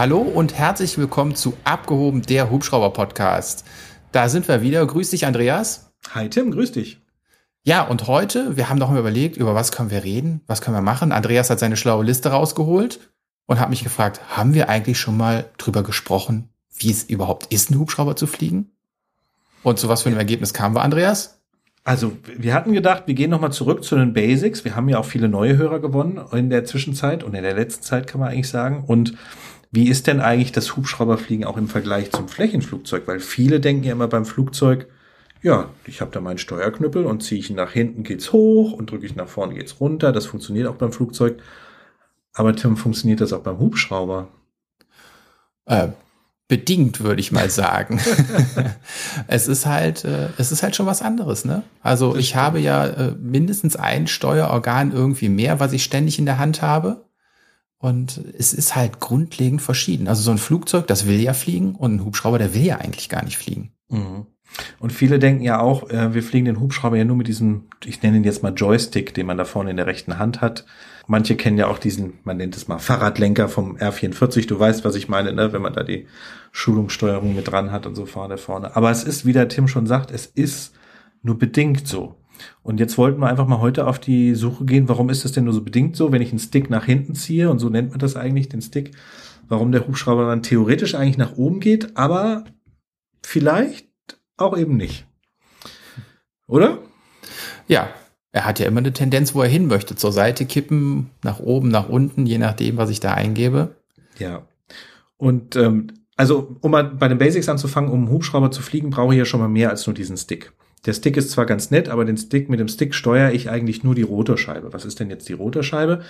Hallo und herzlich willkommen zu Abgehoben, der Hubschrauber-Podcast. Da sind wir wieder. Grüß dich, Andreas. Hi, Tim, grüß dich. Ja, und heute, wir haben noch mal überlegt, über was können wir reden, was können wir machen. Andreas hat seine schlaue Liste rausgeholt und hat mich gefragt, haben wir eigentlich schon mal drüber gesprochen, wie es überhaupt ist, einen Hubschrauber zu fliegen? Und zu was für einem Ergebnis kamen wir, Andreas? Also, wir hatten gedacht, wir gehen nochmal zurück zu den Basics. Wir haben ja auch viele neue Hörer gewonnen in der Zwischenzeit und in der letzten Zeit kann man eigentlich sagen. Und wie ist denn eigentlich das Hubschrauberfliegen auch im Vergleich zum Flächenflugzeug? Weil viele denken ja immer beim Flugzeug, ja, ich habe da meinen Steuerknüppel und ziehe ich ihn nach hinten geht's hoch und drücke ich nach vorne geht's runter. Das funktioniert auch beim Flugzeug. Aber Tim, funktioniert das auch beim Hubschrauber? Äh, bedingt, würde ich mal sagen. es ist halt, äh, es ist halt schon was anderes, ne? Also ich habe ja äh, mindestens ein Steuerorgan irgendwie mehr, was ich ständig in der Hand habe. Und es ist halt grundlegend verschieden. Also so ein Flugzeug, das will ja fliegen und ein Hubschrauber, der will ja eigentlich gar nicht fliegen. Mhm. Und viele denken ja auch, äh, wir fliegen den Hubschrauber ja nur mit diesem, ich nenne ihn jetzt mal Joystick, den man da vorne in der rechten Hand hat. Manche kennen ja auch diesen, man nennt es mal Fahrradlenker vom R44. Du weißt, was ich meine, ne? wenn man da die Schulungssteuerung mit dran hat und so vorne vorne. Aber es ist, wie der Tim schon sagt, es ist nur bedingt so. Und jetzt wollten wir einfach mal heute auf die Suche gehen, warum ist das denn nur so bedingt so, wenn ich einen Stick nach hinten ziehe, und so nennt man das eigentlich, den Stick, warum der Hubschrauber dann theoretisch eigentlich nach oben geht, aber vielleicht auch eben nicht. Oder? Ja, er hat ja immer eine Tendenz, wo er hin möchte. Zur Seite kippen, nach oben, nach unten, je nachdem, was ich da eingebe. Ja. Und ähm, also, um mal bei den Basics anzufangen, um einen Hubschrauber zu fliegen, brauche ich ja schon mal mehr als nur diesen Stick. Der Stick ist zwar ganz nett, aber den Stick, mit dem Stick steuere ich eigentlich nur die Rotorscheibe. Was ist denn jetzt die Rotorscheibe?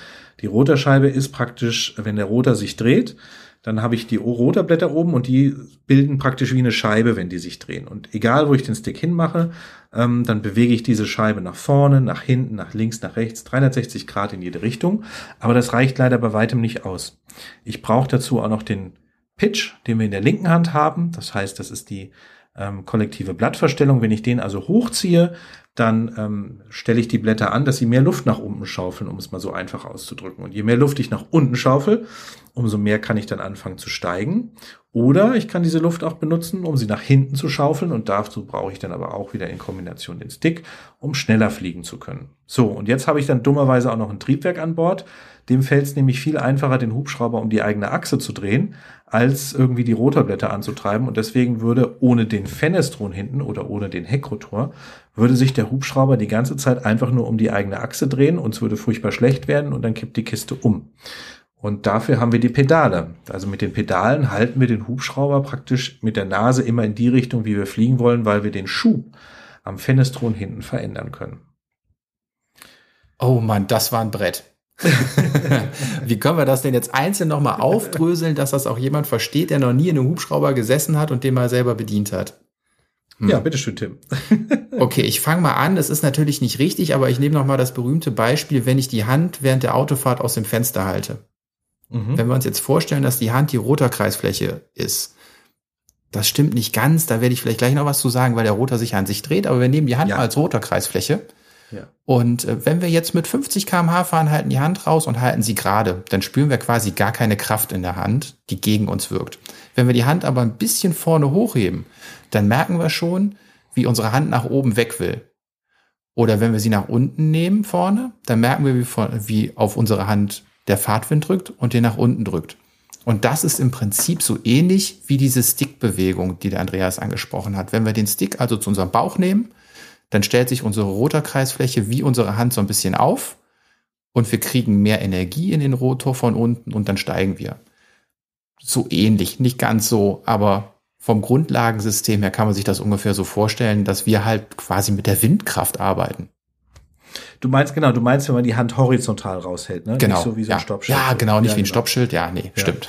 Die Rotorscheibe ist praktisch, wenn der Rotor sich dreht, dann habe ich die Rotorblätter oben und die bilden praktisch wie eine Scheibe, wenn die sich drehen. Und egal, wo ich den Stick hinmache, ähm, dann bewege ich diese Scheibe nach vorne, nach hinten, nach links, nach rechts, 360 Grad in jede Richtung. Aber das reicht leider bei weitem nicht aus. Ich brauche dazu auch noch den Pitch, den wir in der linken Hand haben. Das heißt, das ist die ähm, kollektive Blattverstellung. Wenn ich den also hochziehe, dann ähm, stelle ich die Blätter an, dass sie mehr Luft nach unten schaufeln, um es mal so einfach auszudrücken. Und je mehr Luft ich nach unten schaufel, umso mehr kann ich dann anfangen zu steigen. Oder ich kann diese Luft auch benutzen, um sie nach hinten zu schaufeln. Und dazu brauche ich dann aber auch wieder in Kombination den Stick, um schneller fliegen zu können. So, und jetzt habe ich dann dummerweise auch noch ein Triebwerk an Bord. Dem fällt es nämlich viel einfacher, den Hubschrauber um die eigene Achse zu drehen, als irgendwie die Rotorblätter anzutreiben. Und deswegen würde ohne den Fenestron hinten oder ohne den Heckrotor, würde sich der Hubschrauber die ganze Zeit einfach nur um die eigene Achse drehen und es würde furchtbar schlecht werden und dann kippt die Kiste um. Und dafür haben wir die Pedale. Also mit den Pedalen halten wir den Hubschrauber praktisch mit der Nase immer in die Richtung, wie wir fliegen wollen, weil wir den Schub am Fenestron hinten verändern können. Oh Mann, das war ein Brett. Wie können wir das denn jetzt einzeln nochmal aufdröseln, dass das auch jemand versteht, der noch nie in einem Hubschrauber gesessen hat und den mal selber bedient hat? Hm. Ja, bitteschön, Tim. okay, ich fange mal an. Das ist natürlich nicht richtig, aber ich nehme nochmal das berühmte Beispiel, wenn ich die Hand während der Autofahrt aus dem Fenster halte. Mhm. Wenn wir uns jetzt vorstellen, dass die Hand die Rotorkreisfläche ist, das stimmt nicht ganz, da werde ich vielleicht gleich noch was zu sagen, weil der Rotor sich an sich dreht, aber wir nehmen die Hand ja. mal als Rotorkreisfläche. Und äh, wenn wir jetzt mit 50 kmh fahren, halten die Hand raus und halten sie gerade, dann spüren wir quasi gar keine Kraft in der Hand, die gegen uns wirkt. Wenn wir die Hand aber ein bisschen vorne hochheben, dann merken wir schon, wie unsere Hand nach oben weg will. Oder wenn wir sie nach unten nehmen vorne, dann merken wir, wie, wie auf unsere Hand der Fahrtwind drückt und den nach unten drückt. Und das ist im Prinzip so ähnlich wie diese Stickbewegung, die der Andreas angesprochen hat. Wenn wir den Stick also zu unserem Bauch nehmen, dann stellt sich unsere Rotorkreisfläche wie unsere Hand so ein bisschen auf und wir kriegen mehr Energie in den Rotor von unten und dann steigen wir. So ähnlich, nicht ganz so, aber vom Grundlagensystem her kann man sich das ungefähr so vorstellen, dass wir halt quasi mit der Windkraft arbeiten. Du meinst, genau, du meinst, wenn man die Hand horizontal raushält, ne? Genau. Nicht so wie so ein ja. Stoppschild. Ja, genau, nicht ja, wie ein genau. Stoppschild. Ja, nee, ja. stimmt.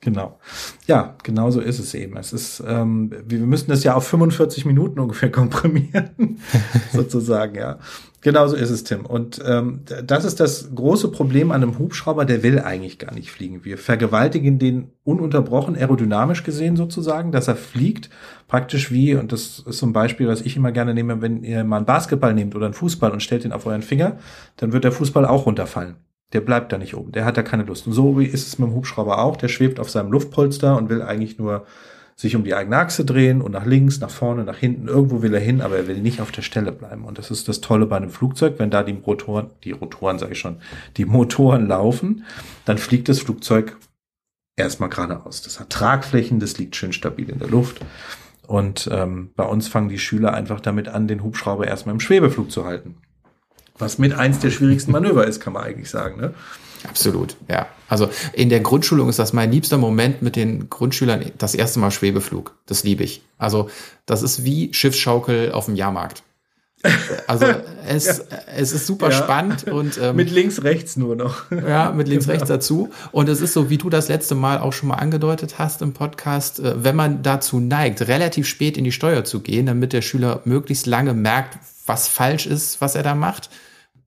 Genau. Ja, genau so ist es eben. Es ist, ähm, wir müssen das ja auf 45 Minuten ungefähr komprimieren, sozusagen, ja. Genau so ist es, Tim. Und ähm, das ist das große Problem an einem Hubschrauber, der will eigentlich gar nicht fliegen. Wir vergewaltigen den ununterbrochen aerodynamisch gesehen sozusagen, dass er fliegt, praktisch wie, und das ist so ein Beispiel, was ich immer gerne nehme, wenn ihr mal einen Basketball nehmt oder einen Fußball und stellt den auf euren Finger, dann wird der Fußball auch runterfallen. Der bleibt da nicht oben. Der hat da keine Lust. Und so ist es mit dem Hubschrauber auch. Der schwebt auf seinem Luftpolster und will eigentlich nur sich um die eigene Achse drehen und nach links, nach vorne, nach hinten. Irgendwo will er hin, aber er will nicht auf der Stelle bleiben. Und das ist das Tolle bei einem Flugzeug. Wenn da die Rotoren, die Rotoren sage ich schon, die Motoren laufen, dann fliegt das Flugzeug erstmal geradeaus. Das hat Tragflächen, das liegt schön stabil in der Luft. Und ähm, bei uns fangen die Schüler einfach damit an, den Hubschrauber erstmal im Schwebeflug zu halten. Was mit eins der schwierigsten Manöver ist, kann man eigentlich sagen. Ne? Absolut, ja. Also in der Grundschulung ist das mein liebster Moment mit den Grundschülern, das erste Mal Schwebeflug. Das liebe ich. Also das ist wie Schiffsschaukel auf dem Jahrmarkt. Also es, ja. es ist super ja. spannend und ähm, mit links rechts nur noch. Ja, mit links genau. rechts dazu. Und es ist so, wie du das letzte Mal auch schon mal angedeutet hast im Podcast, äh, wenn man dazu neigt, relativ spät in die Steuer zu gehen, damit der Schüler möglichst lange merkt, was falsch ist, was er da macht,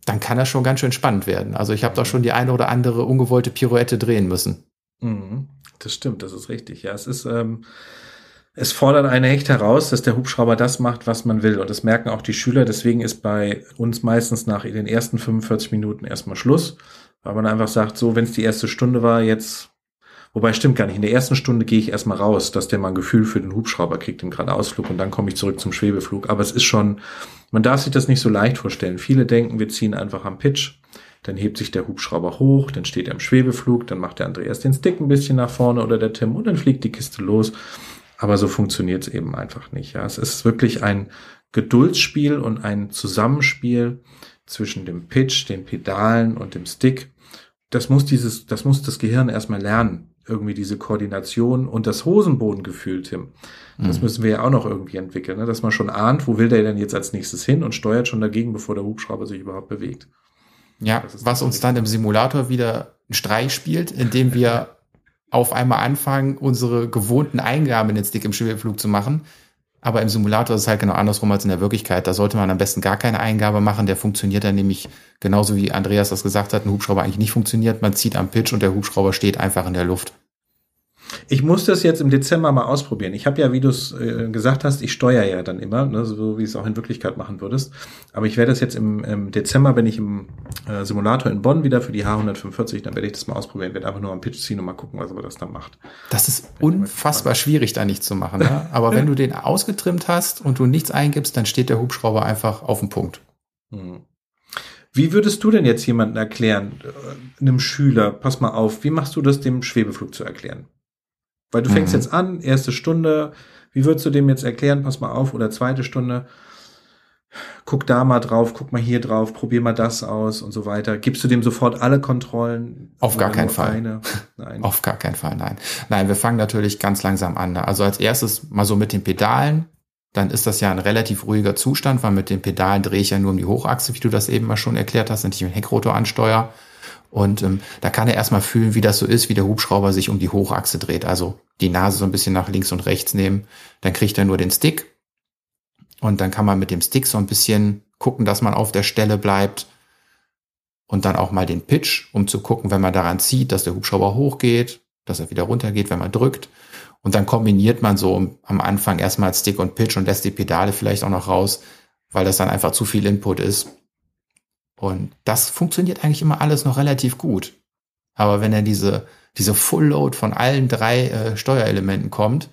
dann kann das schon ganz schön spannend werden. Also ich habe doch schon die eine oder andere ungewollte Pirouette drehen müssen. Mhm. Das stimmt, das ist richtig. Ja, es ist, ähm, es fordert eine echt heraus, dass der Hubschrauber das macht, was man will. Und das merken auch die Schüler. Deswegen ist bei uns meistens nach den ersten 45 Minuten erstmal Schluss, weil man einfach sagt, so, wenn es die erste Stunde war, jetzt Wobei stimmt gar nicht. In der ersten Stunde gehe ich erstmal raus, dass der mal ein Gefühl für den Hubschrauber kriegt im Geradeausflug und dann komme ich zurück zum Schwebeflug. Aber es ist schon, man darf sich das nicht so leicht vorstellen. Viele denken, wir ziehen einfach am Pitch, dann hebt sich der Hubschrauber hoch, dann steht er im Schwebeflug, dann macht der Andreas den Stick ein bisschen nach vorne oder der Tim und dann fliegt die Kiste los. Aber so funktioniert es eben einfach nicht. Ja, es ist wirklich ein Geduldsspiel und ein Zusammenspiel zwischen dem Pitch, den Pedalen und dem Stick. Das muss dieses, das muss das Gehirn erstmal lernen irgendwie diese Koordination und das Hosenbodengefühl, Tim. Das mhm. müssen wir ja auch noch irgendwie entwickeln, ne? dass man schon ahnt, wo will der denn jetzt als nächstes hin und steuert schon dagegen, bevor der Hubschrauber sich überhaupt bewegt. Ja, was uns dann im Simulator wieder einen Streich spielt, indem wir auf einmal anfangen, unsere gewohnten Eingaben in den Stick im Schwebeflug zu machen. Aber im Simulator ist es halt genau andersrum als in der Wirklichkeit. Da sollte man am besten gar keine Eingabe machen. Der funktioniert dann nämlich genauso wie Andreas das gesagt hat, ein Hubschrauber eigentlich nicht funktioniert. Man zieht am Pitch und der Hubschrauber steht einfach in der Luft. Ich muss das jetzt im Dezember mal ausprobieren. Ich habe ja, wie du es äh, gesagt hast, ich steuere ja dann immer, ne, so wie es auch in Wirklichkeit machen würdest. Aber ich werde das jetzt im, im Dezember, wenn ich im äh, Simulator in Bonn wieder für die H145, dann werde ich das mal ausprobieren. Werde einfach nur am Pitch ziehen und mal gucken, was er das dann macht. Das ist unfassbar schwierig, da nicht zu machen. Ne? Aber wenn du den ausgetrimmt hast und du nichts eingibst, dann steht der Hubschrauber einfach auf dem Punkt. Hm. Wie würdest du denn jetzt jemanden erklären, äh, einem Schüler, pass mal auf, wie machst du das dem Schwebeflug zu erklären? Weil du fängst mhm. jetzt an, erste Stunde, wie würdest du dem jetzt erklären, pass mal auf, oder zweite Stunde, guck da mal drauf, guck mal hier drauf, probier mal das aus und so weiter. Gibst du dem sofort alle Kontrollen? Auf gar keinen Fall. Nein. Auf gar keinen Fall, nein. Nein, wir fangen natürlich ganz langsam an. Also als erstes mal so mit den Pedalen. Dann ist das ja ein relativ ruhiger Zustand, weil mit den Pedalen drehe ich ja nur um die Hochachse, wie du das eben mal schon erklärt hast, wenn ich mit dem Heckrotor ansteuere. Und ähm, da kann er erstmal fühlen, wie das so ist, wie der Hubschrauber sich um die Hochachse dreht. Also die Nase so ein bisschen nach links und rechts nehmen. Dann kriegt er nur den Stick. Und dann kann man mit dem Stick so ein bisschen gucken, dass man auf der Stelle bleibt. Und dann auch mal den Pitch, um zu gucken, wenn man daran zieht, dass der Hubschrauber hochgeht, dass er wieder runtergeht, wenn man drückt. Und dann kombiniert man so am Anfang erstmal Stick und Pitch und lässt die Pedale vielleicht auch noch raus, weil das dann einfach zu viel Input ist. Und das funktioniert eigentlich immer alles noch relativ gut. Aber wenn er diese, diese Full Load von allen drei äh, Steuerelementen kommt,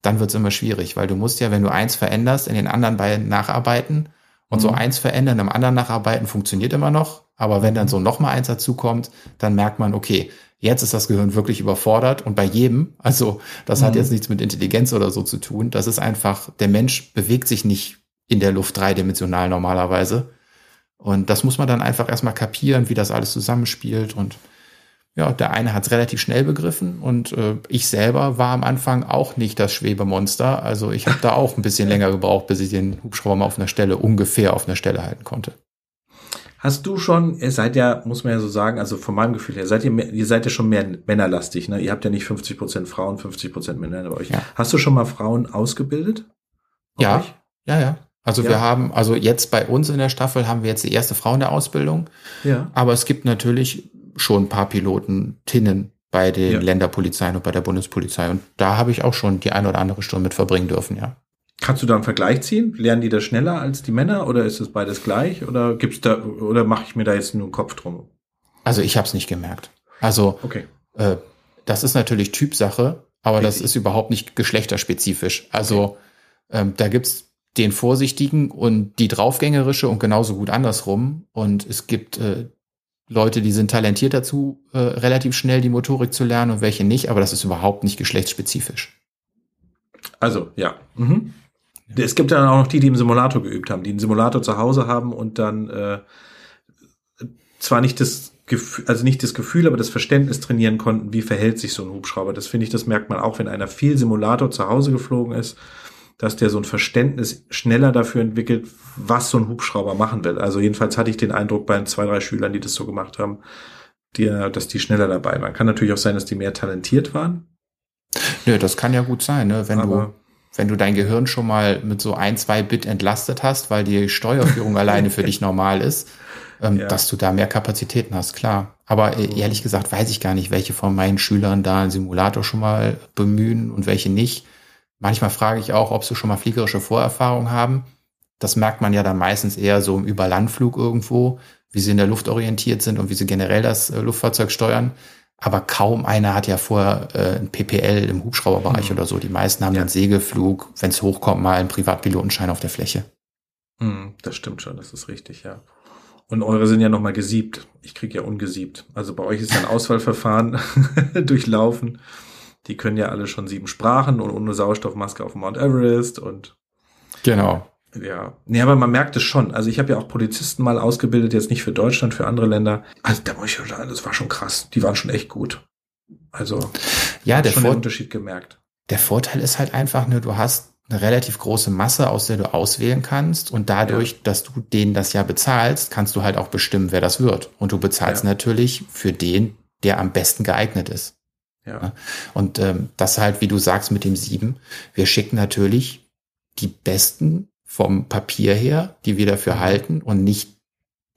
dann wird es immer schwierig, weil du musst ja, wenn du eins veränderst, in den anderen beiden nacharbeiten. Und mhm. so eins verändern, im anderen nacharbeiten funktioniert immer noch. Aber wenn dann so nochmal eins dazu kommt, dann merkt man, okay, jetzt ist das Gehirn wirklich überfordert. Und bei jedem, also das mhm. hat jetzt nichts mit Intelligenz oder so zu tun. Das ist einfach, der Mensch bewegt sich nicht in der Luft dreidimensional normalerweise, und das muss man dann einfach erstmal kapieren, wie das alles zusammenspielt. Und ja, der eine hat es relativ schnell begriffen und äh, ich selber war am Anfang auch nicht das Schwebemonster. Also ich habe da auch ein bisschen länger gebraucht, bis ich den Hubschrauber mal auf einer Stelle, ungefähr auf einer Stelle halten konnte. Hast du schon, ihr seid ja, muss man ja so sagen, also von meinem Gefühl her, seid ihr, ihr seid ja schon mehr männerlastig, ne? Ihr habt ja nicht 50 Prozent Frauen, 50 Prozent Männer bei euch. Ja. Hast du schon mal Frauen ausgebildet? Ja, euch? ja, ja. Also ja. wir haben, also jetzt bei uns in der Staffel haben wir jetzt die erste Frau in der Ausbildung. Ja. Aber es gibt natürlich schon ein paar Piloten, Tinnen bei den ja. Länderpolizeien und bei der Bundespolizei. Und da habe ich auch schon die eine oder andere Stunde mit verbringen dürfen, ja. Kannst du da einen Vergleich ziehen? Lernen die das schneller als die Männer oder ist es beides gleich? Oder gibt's da, oder mache ich mir da jetzt nur einen Kopf drum? Also ich habe es nicht gemerkt. Also okay. äh, das ist natürlich Typsache, aber Richtig. das ist überhaupt nicht geschlechterspezifisch. Also okay. ähm, da gibt's den Vorsichtigen und die Draufgängerische und genauso gut andersrum. Und es gibt äh, Leute, die sind talentiert dazu, äh, relativ schnell die Motorik zu lernen und welche nicht, aber das ist überhaupt nicht geschlechtsspezifisch. Also, ja. Mhm. Es gibt dann auch noch die, die im Simulator geübt haben, die einen Simulator zu Hause haben und dann äh, zwar nicht das Gefühl, also nicht das Gefühl, aber das Verständnis trainieren konnten, wie verhält sich so ein Hubschrauber. Das finde ich, das merkt man auch, wenn einer viel Simulator zu Hause geflogen ist dass der so ein Verständnis schneller dafür entwickelt, was so ein Hubschrauber machen will. Also jedenfalls hatte ich den Eindruck bei zwei, drei Schülern, die das so gemacht haben, die, dass die schneller dabei waren. Kann natürlich auch sein, dass die mehr talentiert waren. Nö, das kann ja gut sein, ne? wenn Aber du wenn du dein Gehirn schon mal mit so ein, zwei Bit entlastet hast, weil die Steuerführung alleine für dich normal ist, ähm, ja. dass du da mehr Kapazitäten hast, klar. Aber äh, ehrlich gesagt weiß ich gar nicht, welche von meinen Schülern da einen Simulator schon mal bemühen und welche nicht. Manchmal frage ich auch, ob sie schon mal fliegerische Vorerfahrung haben. Das merkt man ja dann meistens eher so im Überlandflug irgendwo, wie sie in der Luft orientiert sind und wie sie generell das äh, Luftfahrzeug steuern. Aber kaum einer hat ja vorher äh, ein PPL im Hubschrauberbereich mhm. oder so. Die meisten haben ja. dann Segelflug, wenn es hochkommt, mal einen Privatpilotenschein auf der Fläche. Mhm, das stimmt schon, das ist richtig, ja. Und eure sind ja nochmal gesiebt. Ich krieg ja ungesiebt. Also bei euch ist ein Auswahlverfahren durchlaufen. Die können ja alle schon sieben Sprachen und ohne Sauerstoffmaske auf Mount Everest und genau. Ja, nee, aber man merkt es schon. Also ich habe ja auch Polizisten mal ausgebildet, jetzt nicht für Deutschland, für andere Länder. Also da muss ich schon sagen, das war schon krass. Die waren schon echt gut. Also ja, der schon Vor den Unterschied gemerkt. Der Vorteil ist halt einfach nur, du hast eine relativ große Masse, aus der du auswählen kannst. Und dadurch, ja. dass du denen das ja bezahlst, kannst du halt auch bestimmen, wer das wird. Und du bezahlst ja. natürlich für den, der am besten geeignet ist. Ja. Und ähm, das halt, wie du sagst, mit dem sieben. Wir schicken natürlich die besten vom Papier her, die wir dafür mhm. halten und nicht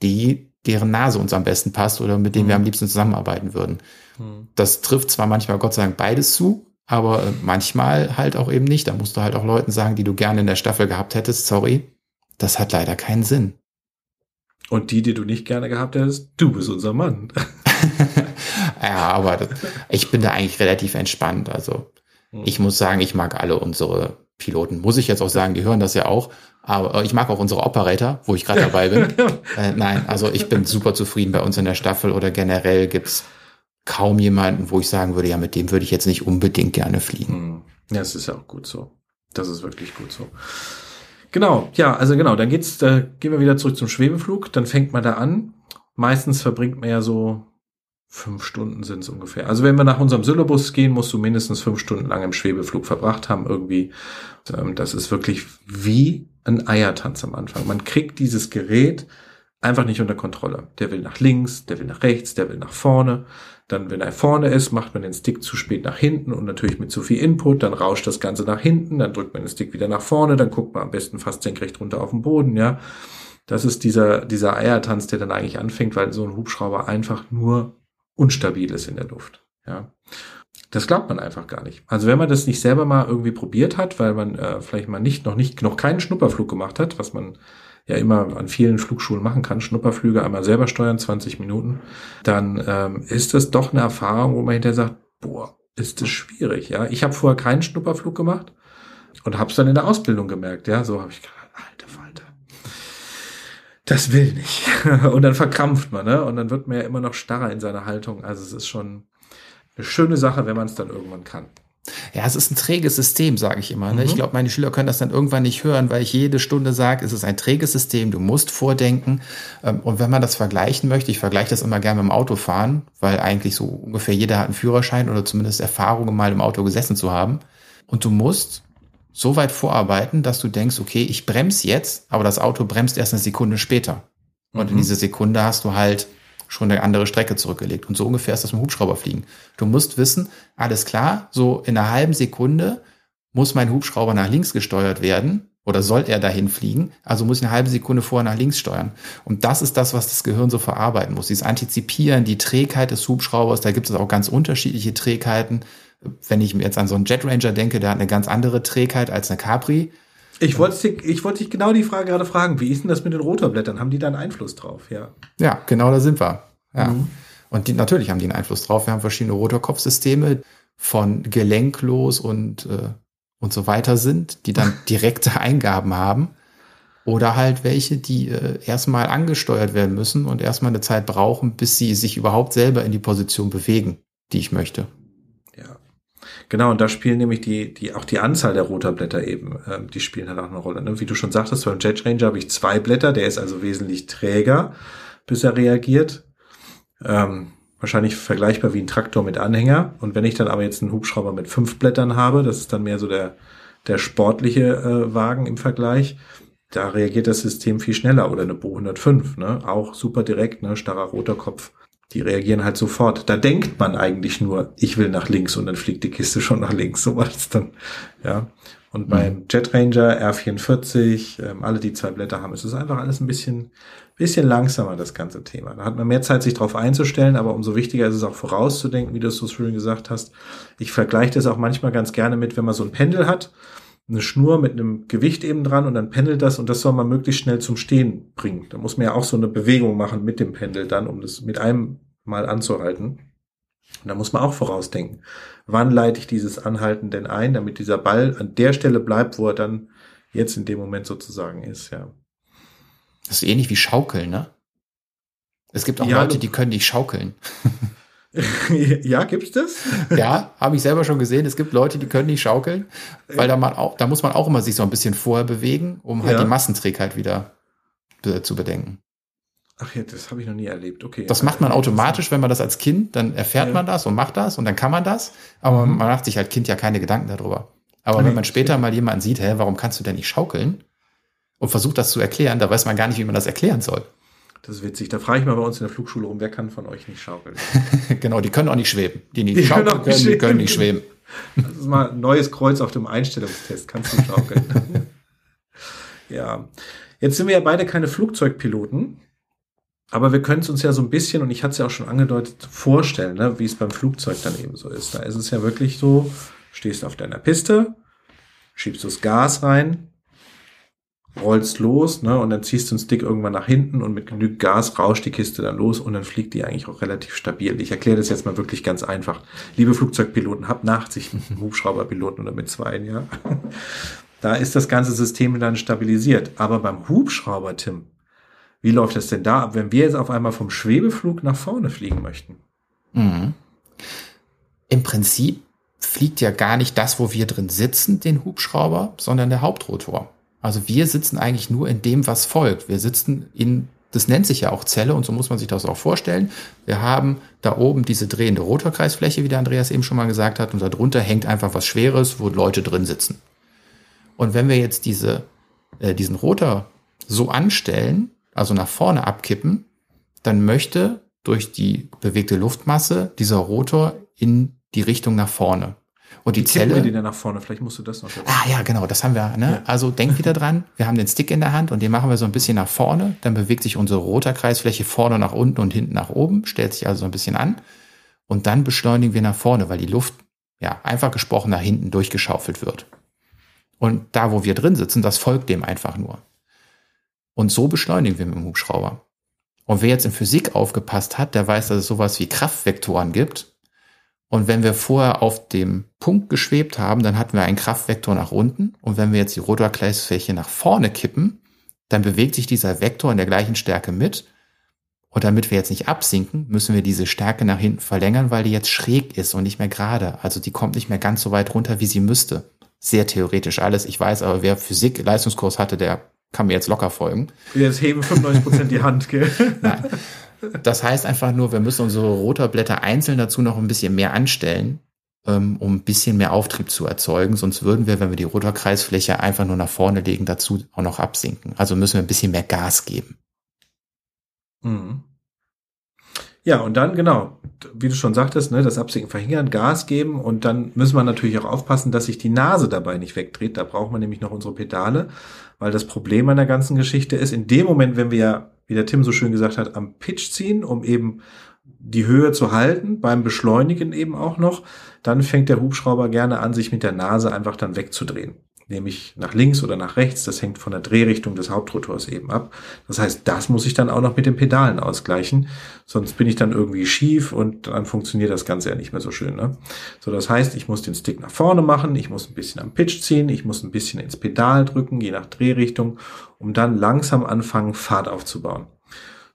die, deren Nase uns am besten passt oder mit denen mhm. wir am liebsten zusammenarbeiten würden. Mhm. Das trifft zwar manchmal Gott sei Dank beides zu, aber äh, manchmal halt auch eben nicht. Da musst du halt auch Leuten sagen, die du gerne in der Staffel gehabt hättest, sorry, das hat leider keinen Sinn. Und die, die du nicht gerne gehabt hättest, du bist unser Mann. ja, aber das, ich bin da eigentlich relativ entspannt. Also hm. ich muss sagen, ich mag alle unsere Piloten. Muss ich jetzt auch sagen, die hören das ja auch. Aber ich mag auch unsere Operator, wo ich gerade dabei bin. äh, nein, also ich bin super zufrieden bei uns in der Staffel oder generell gibt's kaum jemanden, wo ich sagen würde, ja, mit dem würde ich jetzt nicht unbedingt gerne fliegen. Hm. Ja, es ist ja auch gut so. Das ist wirklich gut so. Genau, ja, also genau, dann geht's, da gehen wir wieder zurück zum Schwebeflug, dann fängt man da an. Meistens verbringt man ja so Fünf Stunden sind es ungefähr. Also wenn wir nach unserem Syllabus gehen, musst du mindestens fünf Stunden lang im Schwebeflug verbracht haben irgendwie. Ähm, das ist wirklich wie ein Eiertanz am Anfang. Man kriegt dieses Gerät einfach nicht unter Kontrolle. Der will nach links, der will nach rechts, der will nach vorne. Dann, wenn er vorne ist, macht man den Stick zu spät nach hinten und natürlich mit zu viel Input. Dann rauscht das Ganze nach hinten, dann drückt man den Stick wieder nach vorne, dann guckt man am besten fast senkrecht runter auf den Boden, ja. Das ist dieser, dieser Eiertanz, der dann eigentlich anfängt, weil so ein Hubschrauber einfach nur unstabil ist in der Luft. Ja. Das glaubt man einfach gar nicht. Also wenn man das nicht selber mal irgendwie probiert hat, weil man äh, vielleicht mal nicht noch nicht noch keinen Schnupperflug gemacht hat, was man ja immer an vielen Flugschulen machen kann, Schnupperflüge einmal selber steuern, 20 Minuten, dann ähm, ist das doch eine Erfahrung, wo man hinterher sagt, boah, ist das schwierig. Ja, ich habe vorher keinen Schnupperflug gemacht und habe es dann in der Ausbildung gemerkt. Ja, so habe ich gedacht, alter Falter, das will nicht. Und dann verkrampft man, ne? Und dann wird man ja immer noch starrer in seiner Haltung. Also es ist schon eine schöne Sache, wenn man es dann irgendwann kann. Ja, es ist ein träges System, sage ich immer. Ne? Mhm. Ich glaube, meine Schüler können das dann irgendwann nicht hören, weil ich jede Stunde sage, es ist ein träges System, du musst vordenken. Ähm, und wenn man das vergleichen möchte, ich vergleiche das immer gerne mit dem Autofahren, weil eigentlich so ungefähr jeder hat einen Führerschein oder zumindest Erfahrungen mal im Auto gesessen zu haben. Und du musst so weit vorarbeiten, dass du denkst, okay, ich bremse jetzt, aber das Auto bremst erst eine Sekunde später. Und mhm. in dieser Sekunde hast du halt schon eine andere Strecke zurückgelegt. Und so ungefähr ist das mit Hubschrauberfliegen. Du musst wissen, alles klar, so in einer halben Sekunde muss mein Hubschrauber nach links gesteuert werden oder soll er dahin fliegen, also muss ich eine halbe Sekunde vorher nach links steuern. Und das ist das, was das Gehirn so verarbeiten muss. Dieses Antizipieren, die Trägheit des Hubschraubers, da gibt es auch ganz unterschiedliche Trägheiten wenn ich mir jetzt an so einen Jet Ranger denke, der hat eine ganz andere Trägheit als eine Capri. Ich wollte ich wollte dich genau die Frage gerade fragen, wie ist denn das mit den Rotorblättern? Haben die da einen Einfluss drauf? Ja. Ja, genau da sind wir. Ja. Mhm. Und die, natürlich haben die einen Einfluss drauf. Wir haben verschiedene Rotorkopfsysteme von gelenklos und, äh, und so weiter sind, die dann direkte Eingaben haben. Oder halt welche, die äh, erstmal angesteuert werden müssen und erstmal eine Zeit brauchen, bis sie sich überhaupt selber in die Position bewegen, die ich möchte. Genau, und da spielen nämlich die, die, auch die Anzahl der Rotorblätter eben, ähm, die spielen halt auch eine Rolle. Ne? Wie du schon sagtest, beim Jet Ranger habe ich zwei Blätter, der ist also wesentlich träger, bis er reagiert. Ähm, wahrscheinlich vergleichbar wie ein Traktor mit Anhänger. Und wenn ich dann aber jetzt einen Hubschrauber mit fünf Blättern habe, das ist dann mehr so der, der sportliche äh, Wagen im Vergleich, da reagiert das System viel schneller oder eine Bo 105, ne? Auch super direkt, ne? Starrer roter Kopf. Die reagieren halt sofort. Da denkt man eigentlich nur, ich will nach links und dann fliegt die Kiste schon nach links. So war das dann, ja. Und mhm. beim Jet Ranger R44, ähm, alle die zwei Blätter haben, ist es einfach alles ein bisschen, bisschen langsamer, das ganze Thema. Da hat man mehr Zeit, sich darauf einzustellen, aber umso wichtiger ist es auch vorauszudenken, wie du es so schön gesagt hast. Ich vergleiche das auch manchmal ganz gerne mit, wenn man so ein Pendel hat eine Schnur mit einem Gewicht eben dran und dann pendelt das und das soll man möglichst schnell zum Stehen bringen. Da muss man ja auch so eine Bewegung machen mit dem Pendel dann, um das mit einem Mal anzuhalten. Und da muss man auch vorausdenken. Wann leite ich dieses Anhalten denn ein, damit dieser Ball an der Stelle bleibt, wo er dann jetzt in dem Moment sozusagen ist, ja. Das ist ähnlich wie Schaukeln, ne? Es gibt auch ja, Leute, die können nicht schaukeln. ja, gibt's das? ja, habe ich selber schon gesehen. Es gibt Leute, die können nicht schaukeln, weil da man auch, da muss man auch immer sich so ein bisschen vorher bewegen, um halt ja. die Massenträgheit wieder zu bedenken. Ach ja, das habe ich noch nie erlebt. Okay. Das macht man automatisch, wenn man das als Kind, dann erfährt ja. man das und macht das und dann kann man das. Aber mhm. man macht sich als Kind ja keine Gedanken darüber. Aber nee, wenn man später mal jemanden sieht, hä, warum kannst du denn nicht schaukeln? Und versucht das zu erklären, da weiß man gar nicht, wie man das erklären soll. Das ist witzig. Da frage ich mal bei uns in der Flugschule rum, wer kann von euch nicht schaukeln? genau, die können auch nicht schweben. Die nicht die schaukeln können, können die können nicht schweben. Das ist mal ein neues Kreuz auf dem Einstellungstest. Kannst du schaukeln? ja. Jetzt sind wir ja beide keine Flugzeugpiloten. Aber wir können es uns ja so ein bisschen, und ich hatte es ja auch schon angedeutet, vorstellen, ne, wie es beim Flugzeug dann eben so ist. Da ist es ja wirklich so, stehst auf deiner Piste, schiebst du das Gas rein, rollst los, ne, und dann ziehst du den Stick irgendwann nach hinten und mit genügend Gas rauscht die Kiste dann los und dann fliegt die eigentlich auch relativ stabil. Ich erkläre das jetzt mal wirklich ganz einfach. Liebe Flugzeugpiloten, habt Nachsicht mit Hubschrauberpiloten oder mit zwei, ja. Da ist das ganze System dann stabilisiert. Aber beim Hubschrauber, Tim, wie läuft das denn da ab, wenn wir jetzt auf einmal vom Schwebeflug nach vorne fliegen möchten? Mhm. Im Prinzip fliegt ja gar nicht das, wo wir drin sitzen, den Hubschrauber, sondern der Hauptrotor. Also wir sitzen eigentlich nur in dem, was folgt. Wir sitzen in, das nennt sich ja auch Zelle und so muss man sich das auch vorstellen. Wir haben da oben diese drehende Rotorkreisfläche, wie der Andreas eben schon mal gesagt hat, und darunter hängt einfach was Schweres, wo Leute drin sitzen. Und wenn wir jetzt diese, äh, diesen Rotor so anstellen, also nach vorne abkippen, dann möchte durch die bewegte Luftmasse dieser Rotor in die Richtung nach vorne. Und die Wie Zelle. Wir den dann nach vorne? Vielleicht musst du das noch. Ah ja, genau, das haben wir. Ne? Ja. Also denk wieder dran. Wir haben den Stick in der Hand und den machen wir so ein bisschen nach vorne. Dann bewegt sich unsere Rotorkreisfläche vorne nach unten und hinten nach oben, stellt sich also ein bisschen an. Und dann beschleunigen wir nach vorne, weil die Luft, ja, einfach gesprochen nach hinten durchgeschaufelt wird. Und da, wo wir drin sitzen, das folgt dem einfach nur. Und so beschleunigen wir mit dem Hubschrauber. Und wer jetzt in Physik aufgepasst hat, der weiß, dass es sowas wie Kraftvektoren gibt. Und wenn wir vorher auf dem Punkt geschwebt haben, dann hatten wir einen Kraftvektor nach unten. Und wenn wir jetzt die Rotorkreisfläche nach vorne kippen, dann bewegt sich dieser Vektor in der gleichen Stärke mit. Und damit wir jetzt nicht absinken, müssen wir diese Stärke nach hinten verlängern, weil die jetzt schräg ist und nicht mehr gerade. Also die kommt nicht mehr ganz so weit runter, wie sie müsste. Sehr theoretisch alles. Ich weiß aber, wer Physik-Leistungskurs hatte, der kann mir jetzt locker folgen. Jetzt heben 95 Prozent die Hand, gell? Nein. Das heißt einfach nur, wir müssen unsere Rotorblätter einzeln dazu noch ein bisschen mehr anstellen, ähm, um ein bisschen mehr Auftrieb zu erzeugen. Sonst würden wir, wenn wir die Rotorkreisfläche einfach nur nach vorne legen, dazu auch noch absinken. Also müssen wir ein bisschen mehr Gas geben. Mhm. Ja, und dann, genau, wie du schon sagtest, ne, das Absinken verhindern, Gas geben und dann müssen wir natürlich auch aufpassen, dass sich die Nase dabei nicht wegdreht. Da braucht man nämlich noch unsere Pedale, weil das Problem an der ganzen Geschichte ist, in dem Moment, wenn wir wie der Tim so schön gesagt hat, am Pitch ziehen, um eben die Höhe zu halten, beim Beschleunigen eben auch noch, dann fängt der Hubschrauber gerne an, sich mit der Nase einfach dann wegzudrehen. Nämlich nach links oder nach rechts. Das hängt von der Drehrichtung des Hauptrotors eben ab. Das heißt, das muss ich dann auch noch mit den Pedalen ausgleichen, sonst bin ich dann irgendwie schief und dann funktioniert das Ganze ja nicht mehr so schön. Ne? So, das heißt, ich muss den Stick nach vorne machen, ich muss ein bisschen am Pitch ziehen, ich muss ein bisschen ins Pedal drücken, je nach Drehrichtung, um dann langsam anfangen, Fahrt aufzubauen.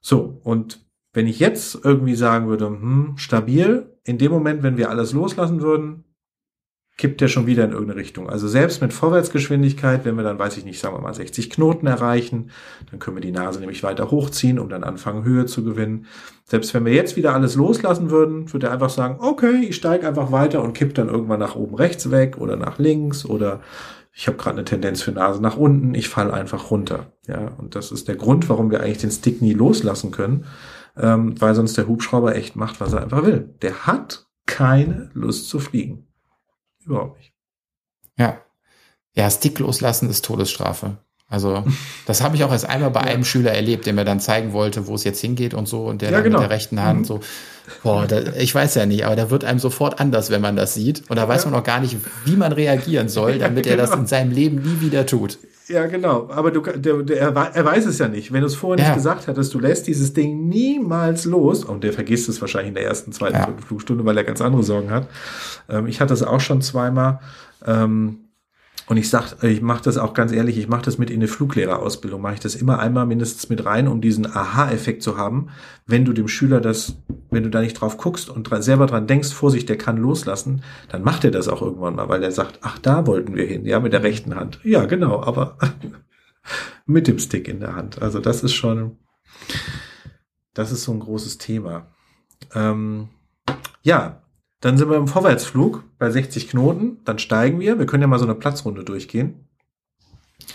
So, und wenn ich jetzt irgendwie sagen würde, hm, stabil, in dem Moment, wenn wir alles loslassen würden, kippt der schon wieder in irgendeine Richtung. Also selbst mit Vorwärtsgeschwindigkeit, wenn wir dann, weiß ich nicht, sagen wir mal 60 Knoten erreichen, dann können wir die Nase nämlich weiter hochziehen, um dann anfangen, Höhe zu gewinnen. Selbst wenn wir jetzt wieder alles loslassen würden, würde er einfach sagen, okay, ich steige einfach weiter und kipp dann irgendwann nach oben rechts weg oder nach links oder ich habe gerade eine Tendenz für Nase nach unten, ich falle einfach runter. Ja, und das ist der Grund, warum wir eigentlich den Stick nie loslassen können, ähm, weil sonst der Hubschrauber echt macht, was er einfach will. Der hat keine Lust zu fliegen. Überhaupt nicht. Ja. Ja, Stick loslassen ist Todesstrafe. Also, das habe ich auch erst einmal bei einem Schüler erlebt, der mir dann zeigen wollte, wo es jetzt hingeht und so, und der ja, dann genau. mit der rechten Hand mhm. so, boah, da, ich weiß ja nicht, aber da wird einem sofort anders, wenn man das sieht. Und da weiß ja. man auch gar nicht, wie man reagieren soll, damit ja, genau. er das genau. in seinem Leben nie wieder tut. Ja, genau. Aber du, der, der, er weiß es ja nicht. Wenn du es vorher nicht gesagt hattest, du lässt dieses Ding niemals los, und der vergisst es wahrscheinlich in der ersten, zweiten Flugstunde, weil er ganz andere Sorgen hat. Ähm, ich hatte es auch schon zweimal. Ähm, und ich sag, ich mache das auch ganz ehrlich, ich mache das mit in eine Fluglehrerausbildung, mache ich das immer einmal mindestens mit rein, um diesen Aha-Effekt zu haben, wenn du dem Schüler das, wenn du da nicht drauf guckst und dran, selber dran denkst, Vorsicht, der kann loslassen, dann macht er das auch irgendwann mal, weil er sagt, ach, da wollten wir hin, ja, mit der rechten Hand. Ja, genau, aber mit dem Stick in der Hand. Also das ist schon, das ist so ein großes Thema. Ähm, ja, dann sind wir im Vorwärtsflug bei 60 Knoten, dann steigen wir. Wir können ja mal so eine Platzrunde durchgehen.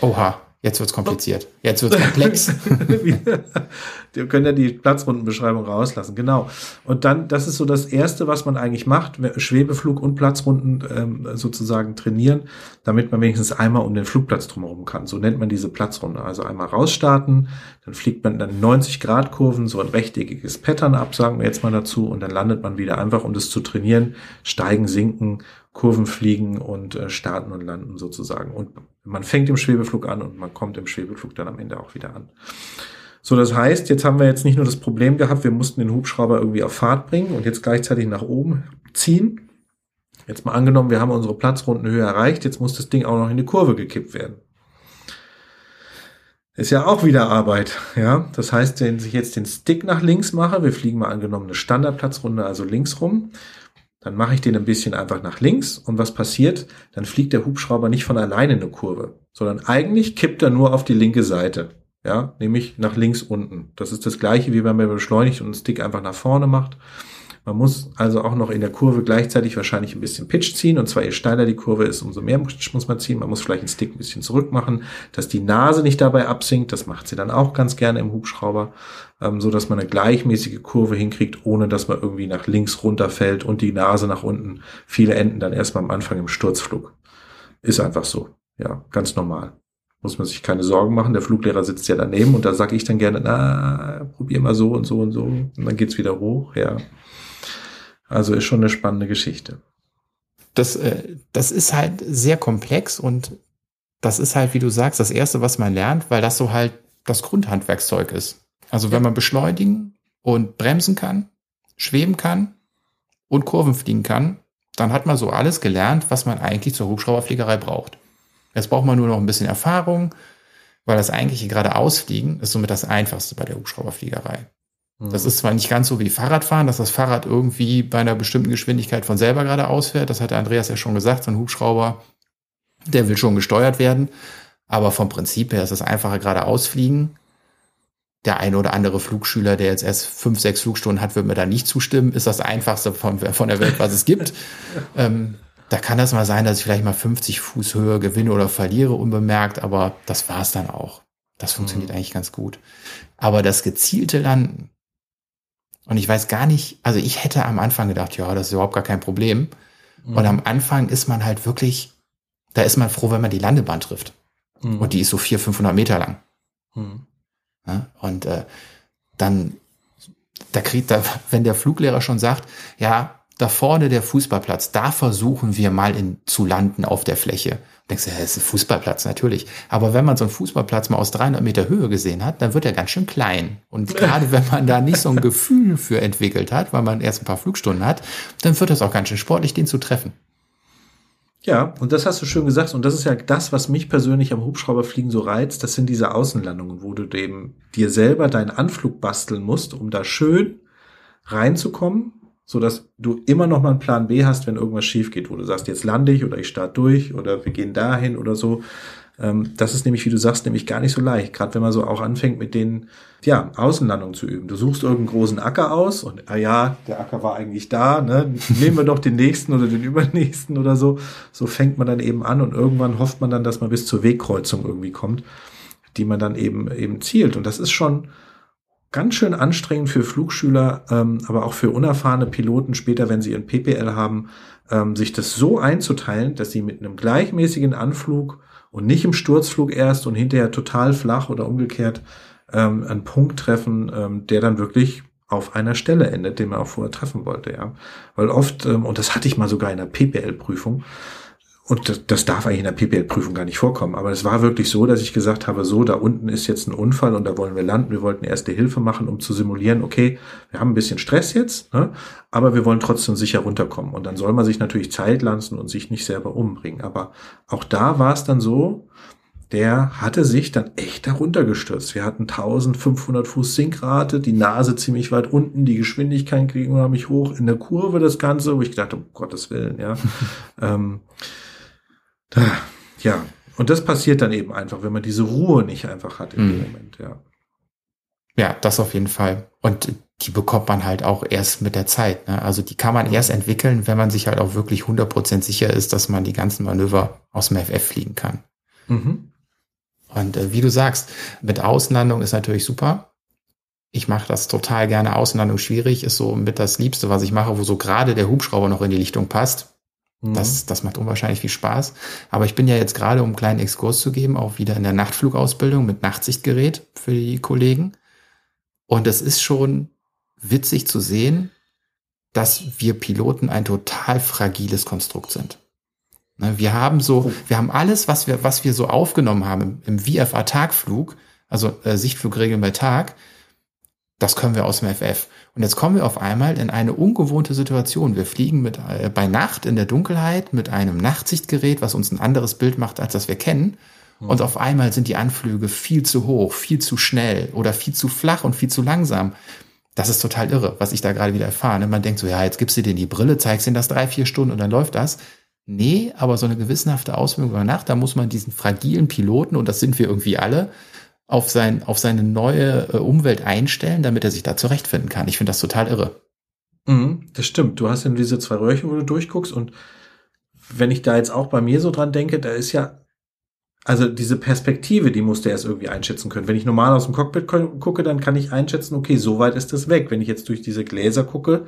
Oha. Jetzt wird's kompliziert. Jetzt wird's komplex. Wir können ja die Platzrundenbeschreibung rauslassen. Genau. Und dann, das ist so das Erste, was man eigentlich macht, Schwebeflug und Platzrunden ähm, sozusagen trainieren, damit man wenigstens einmal um den Flugplatz drumherum kann. So nennt man diese Platzrunde. Also einmal rausstarten, dann fliegt man dann 90 Grad Kurven, so ein rechteckiges Pattern ab, sagen wir jetzt mal dazu, und dann landet man wieder einfach, um das zu trainieren, steigen, sinken, Kurven fliegen und äh, starten und landen sozusagen. Und man fängt im Schwebeflug an und man kommt im Schwebeflug dann am Ende auch wieder an. So, das heißt, jetzt haben wir jetzt nicht nur das Problem gehabt, wir mussten den Hubschrauber irgendwie auf Fahrt bringen und jetzt gleichzeitig nach oben ziehen. Jetzt mal angenommen, wir haben unsere Platzrundenhöhe erreicht, jetzt muss das Ding auch noch in die Kurve gekippt werden. Ist ja auch wieder Arbeit, ja. Das heißt, wenn ich jetzt den Stick nach links mache, wir fliegen mal angenommen eine Standardplatzrunde, also links rum, dann mache ich den ein bisschen einfach nach links und was passiert? Dann fliegt der Hubschrauber nicht von alleine in eine Kurve, sondern eigentlich kippt er nur auf die linke Seite. Ja, nämlich nach links unten. Das ist das gleiche, wie wenn man beschleunigt und einen Stick einfach nach vorne macht. Man muss also auch noch in der Kurve gleichzeitig wahrscheinlich ein bisschen Pitch ziehen. Und zwar je steiler die Kurve ist, umso mehr Pitch muss man ziehen. Man muss vielleicht einen Stick ein bisschen zurück machen, dass die Nase nicht dabei absinkt. Das macht sie dann auch ganz gerne im Hubschrauber, ähm, so dass man eine gleichmäßige Kurve hinkriegt, ohne dass man irgendwie nach links runterfällt und die Nase nach unten. Viele enden dann erstmal am Anfang im Sturzflug. Ist einfach so. Ja, ganz normal muss man sich keine Sorgen machen. Der Fluglehrer sitzt ja daneben und da sage ich dann gerne, na, probier mal so und so und so. Und dann geht's wieder hoch, ja. Also ist schon eine spannende Geschichte. Das, äh, das ist halt sehr komplex und das ist halt, wie du sagst, das Erste, was man lernt, weil das so halt das Grundhandwerkszeug ist. Also wenn man beschleunigen und bremsen kann, schweben kann und Kurven fliegen kann, dann hat man so alles gelernt, was man eigentlich zur Hubschrauberfliegerei braucht. Jetzt braucht man nur noch ein bisschen Erfahrung, weil das eigentliche geradeausfliegen ist somit das Einfachste bei der Hubschrauberfliegerei. Das ist zwar nicht ganz so wie Fahrradfahren, dass das Fahrrad irgendwie bei einer bestimmten Geschwindigkeit von selber geradeaus fährt. Das hat der Andreas ja schon gesagt. So ein Hubschrauber, der will schon gesteuert werden. Aber vom Prinzip her ist das einfache geradeaus fliegen. Der eine oder andere Flugschüler, der jetzt erst fünf, sechs Flugstunden hat, wird mir da nicht zustimmen. Ist das einfachste von, von der Welt, was es gibt. ähm, da kann das mal sein, dass ich vielleicht mal 50 Fuß Höhe gewinne oder verliere unbemerkt, aber das war's dann auch. Das funktioniert mhm. eigentlich ganz gut. Aber das gezielte Landen, und ich weiß gar nicht, also ich hätte am Anfang gedacht, ja, das ist überhaupt gar kein Problem. Mhm. Und am Anfang ist man halt wirklich, da ist man froh, wenn man die Landebahn trifft. Mhm. Und die ist so 400, 500 Meter lang. Mhm. Ja, und äh, dann, da kriegt da, wenn der Fluglehrer schon sagt, ja, da vorne der Fußballplatz, da versuchen wir mal in, zu landen auf der Fläche. Denkst du, ja, das ist ein Fußballplatz, natürlich. Aber wenn man so einen Fußballplatz mal aus 300 Meter Höhe gesehen hat, dann wird er ganz schön klein. Und gerade wenn man da nicht so ein Gefühl für entwickelt hat, weil man erst ein paar Flugstunden hat, dann wird das auch ganz schön sportlich, den zu treffen. Ja, und das hast du schön gesagt. Und das ist ja das, was mich persönlich am Hubschrauberfliegen so reizt. Das sind diese Außenlandungen, wo du dem, dir selber deinen Anflug basteln musst, um da schön reinzukommen, so dass du immer noch mal einen Plan B hast, wenn irgendwas schief geht, wo du sagst, jetzt lande ich oder ich starte durch oder wir gehen dahin oder so. Ähm, das ist nämlich, wie du sagst, nämlich gar nicht so leicht. Gerade wenn man so auch anfängt mit den, ja, Außenlandungen zu üben. Du suchst irgendeinen großen Acker aus und, ah ja, der Acker war eigentlich da, ne? Nehmen wir doch den nächsten oder den übernächsten oder so. So fängt man dann eben an und irgendwann hofft man dann, dass man bis zur Wegkreuzung irgendwie kommt, die man dann eben, eben zielt. Und das ist schon, ganz schön anstrengend für Flugschüler, ähm, aber auch für unerfahrene Piloten später, wenn sie ihren PPL haben, ähm, sich das so einzuteilen, dass sie mit einem gleichmäßigen Anflug und nicht im Sturzflug erst und hinterher total flach oder umgekehrt ähm, einen Punkt treffen, ähm, der dann wirklich auf einer Stelle endet, den man auch vorher treffen wollte, ja. Weil oft, ähm, und das hatte ich mal sogar in der PPL-Prüfung, und das, das darf eigentlich in der PPL-Prüfung gar nicht vorkommen. Aber es war wirklich so, dass ich gesagt habe, so, da unten ist jetzt ein Unfall und da wollen wir landen. Wir wollten erste Hilfe machen, um zu simulieren, okay, wir haben ein bisschen Stress jetzt, ne, aber wir wollen trotzdem sicher runterkommen. Und dann soll man sich natürlich Zeit lassen und sich nicht selber umbringen. Aber auch da war es dann so, der hatte sich dann echt darunter gestürzt. Wir hatten 1500 Fuß Sinkrate, die Nase ziemlich weit unten, die Geschwindigkeit kriegen wir mich hoch in der Kurve das Ganze, wo ich dachte, um Gottes Willen, ja. ähm, ja, und das passiert dann eben einfach, wenn man diese Ruhe nicht einfach hat in mhm. dem Moment, ja. Ja, das auf jeden Fall. Und die bekommt man halt auch erst mit der Zeit. Ne? Also die kann man mhm. erst entwickeln, wenn man sich halt auch wirklich 100% sicher ist, dass man die ganzen Manöver aus dem FF fliegen kann. Mhm. Und äh, wie du sagst, mit Außenlandung ist natürlich super. Ich mache das total gerne. Außenlandung schwierig ist so mit das Liebste, was ich mache, wo so gerade der Hubschrauber noch in die Lichtung passt. Mhm. Das, das macht unwahrscheinlich viel Spaß. Aber ich bin ja jetzt gerade, um einen kleinen Exkurs zu geben, auch wieder in der Nachtflugausbildung mit Nachtsichtgerät für die Kollegen. Und es ist schon witzig zu sehen, dass wir Piloten ein total fragiles Konstrukt sind. Ne, wir haben so, oh. wir haben alles, was wir, was wir so aufgenommen haben im, im VFA-Tagflug, also äh, Sichtflugregeln bei Tag, das können wir aus dem FF. Und jetzt kommen wir auf einmal in eine ungewohnte Situation. Wir fliegen mit, äh, bei Nacht in der Dunkelheit mit einem Nachtsichtgerät, was uns ein anderes Bild macht, als das wir kennen. Mhm. Und auf einmal sind die Anflüge viel zu hoch, viel zu schnell oder viel zu flach und viel zu langsam. Das ist total irre, was ich da gerade wieder erfahre. Man denkt so, ja, jetzt gibst du dir die Brille, zeigst ihnen das drei, vier Stunden und dann läuft das. Nee, aber so eine gewissenhafte Auswirkung über Nacht, da muss man diesen fragilen Piloten, und das sind wir irgendwie alle, auf, sein, auf seine neue äh, Umwelt einstellen, damit er sich da zurechtfinden kann. Ich finde das total irre. Mhm, das stimmt. Du hast ja diese zwei Röhrchen, wo du durchguckst und wenn ich da jetzt auch bei mir so dran denke, da ist ja, also diese Perspektive, die musst du erst irgendwie einschätzen können. Wenn ich normal aus dem Cockpit gucke, dann kann ich einschätzen, okay, so weit ist das weg. Wenn ich jetzt durch diese Gläser gucke,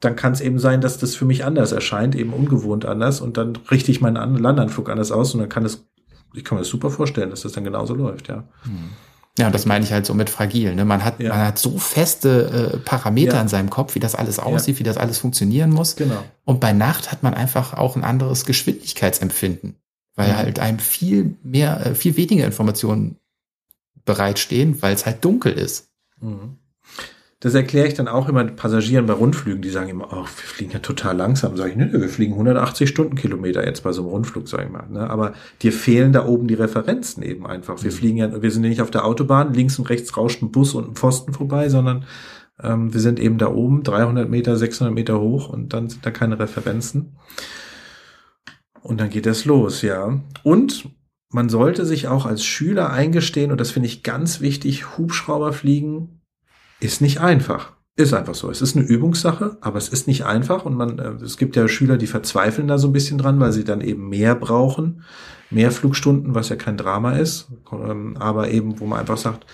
dann kann es eben sein, dass das für mich anders erscheint, eben ungewohnt anders und dann richte ich meinen Landanflug anders aus und dann kann es ich kann mir das super vorstellen, dass das dann genauso läuft, ja. Ja, und das meine ich halt so mit fragil. Ne? Man hat, ja. man hat so feste äh, Parameter ja. in seinem Kopf, wie das alles aussieht, ja. wie das alles funktionieren muss. Genau. Und bei Nacht hat man einfach auch ein anderes Geschwindigkeitsempfinden, weil mhm. halt einem viel mehr, äh, viel weniger Informationen bereitstehen, weil es halt dunkel ist. Mhm. Das erkläre ich dann auch immer Passagieren bei Rundflügen, die sagen immer, oh, wir fliegen ja total langsam. Sag ich, ne, wir fliegen 180 Stundenkilometer jetzt bei so einem Rundflug, sag ich mal. Ne? Aber dir fehlen da oben die Referenzen eben einfach. Wir mhm. fliegen ja, wir sind ja nicht auf der Autobahn, links und rechts rauscht ein Bus und ein Pfosten vorbei, sondern ähm, wir sind eben da oben, 300 Meter, 600 Meter hoch und dann sind da keine Referenzen. Und dann geht das los, ja. Und man sollte sich auch als Schüler eingestehen, und das finde ich ganz wichtig, Hubschrauber fliegen ist nicht einfach. Ist einfach so. Es ist eine Übungssache, aber es ist nicht einfach und man, äh, es gibt ja Schüler, die verzweifeln da so ein bisschen dran, weil sie dann eben mehr brauchen, mehr Flugstunden, was ja kein Drama ist, ähm, aber eben, wo man einfach sagt,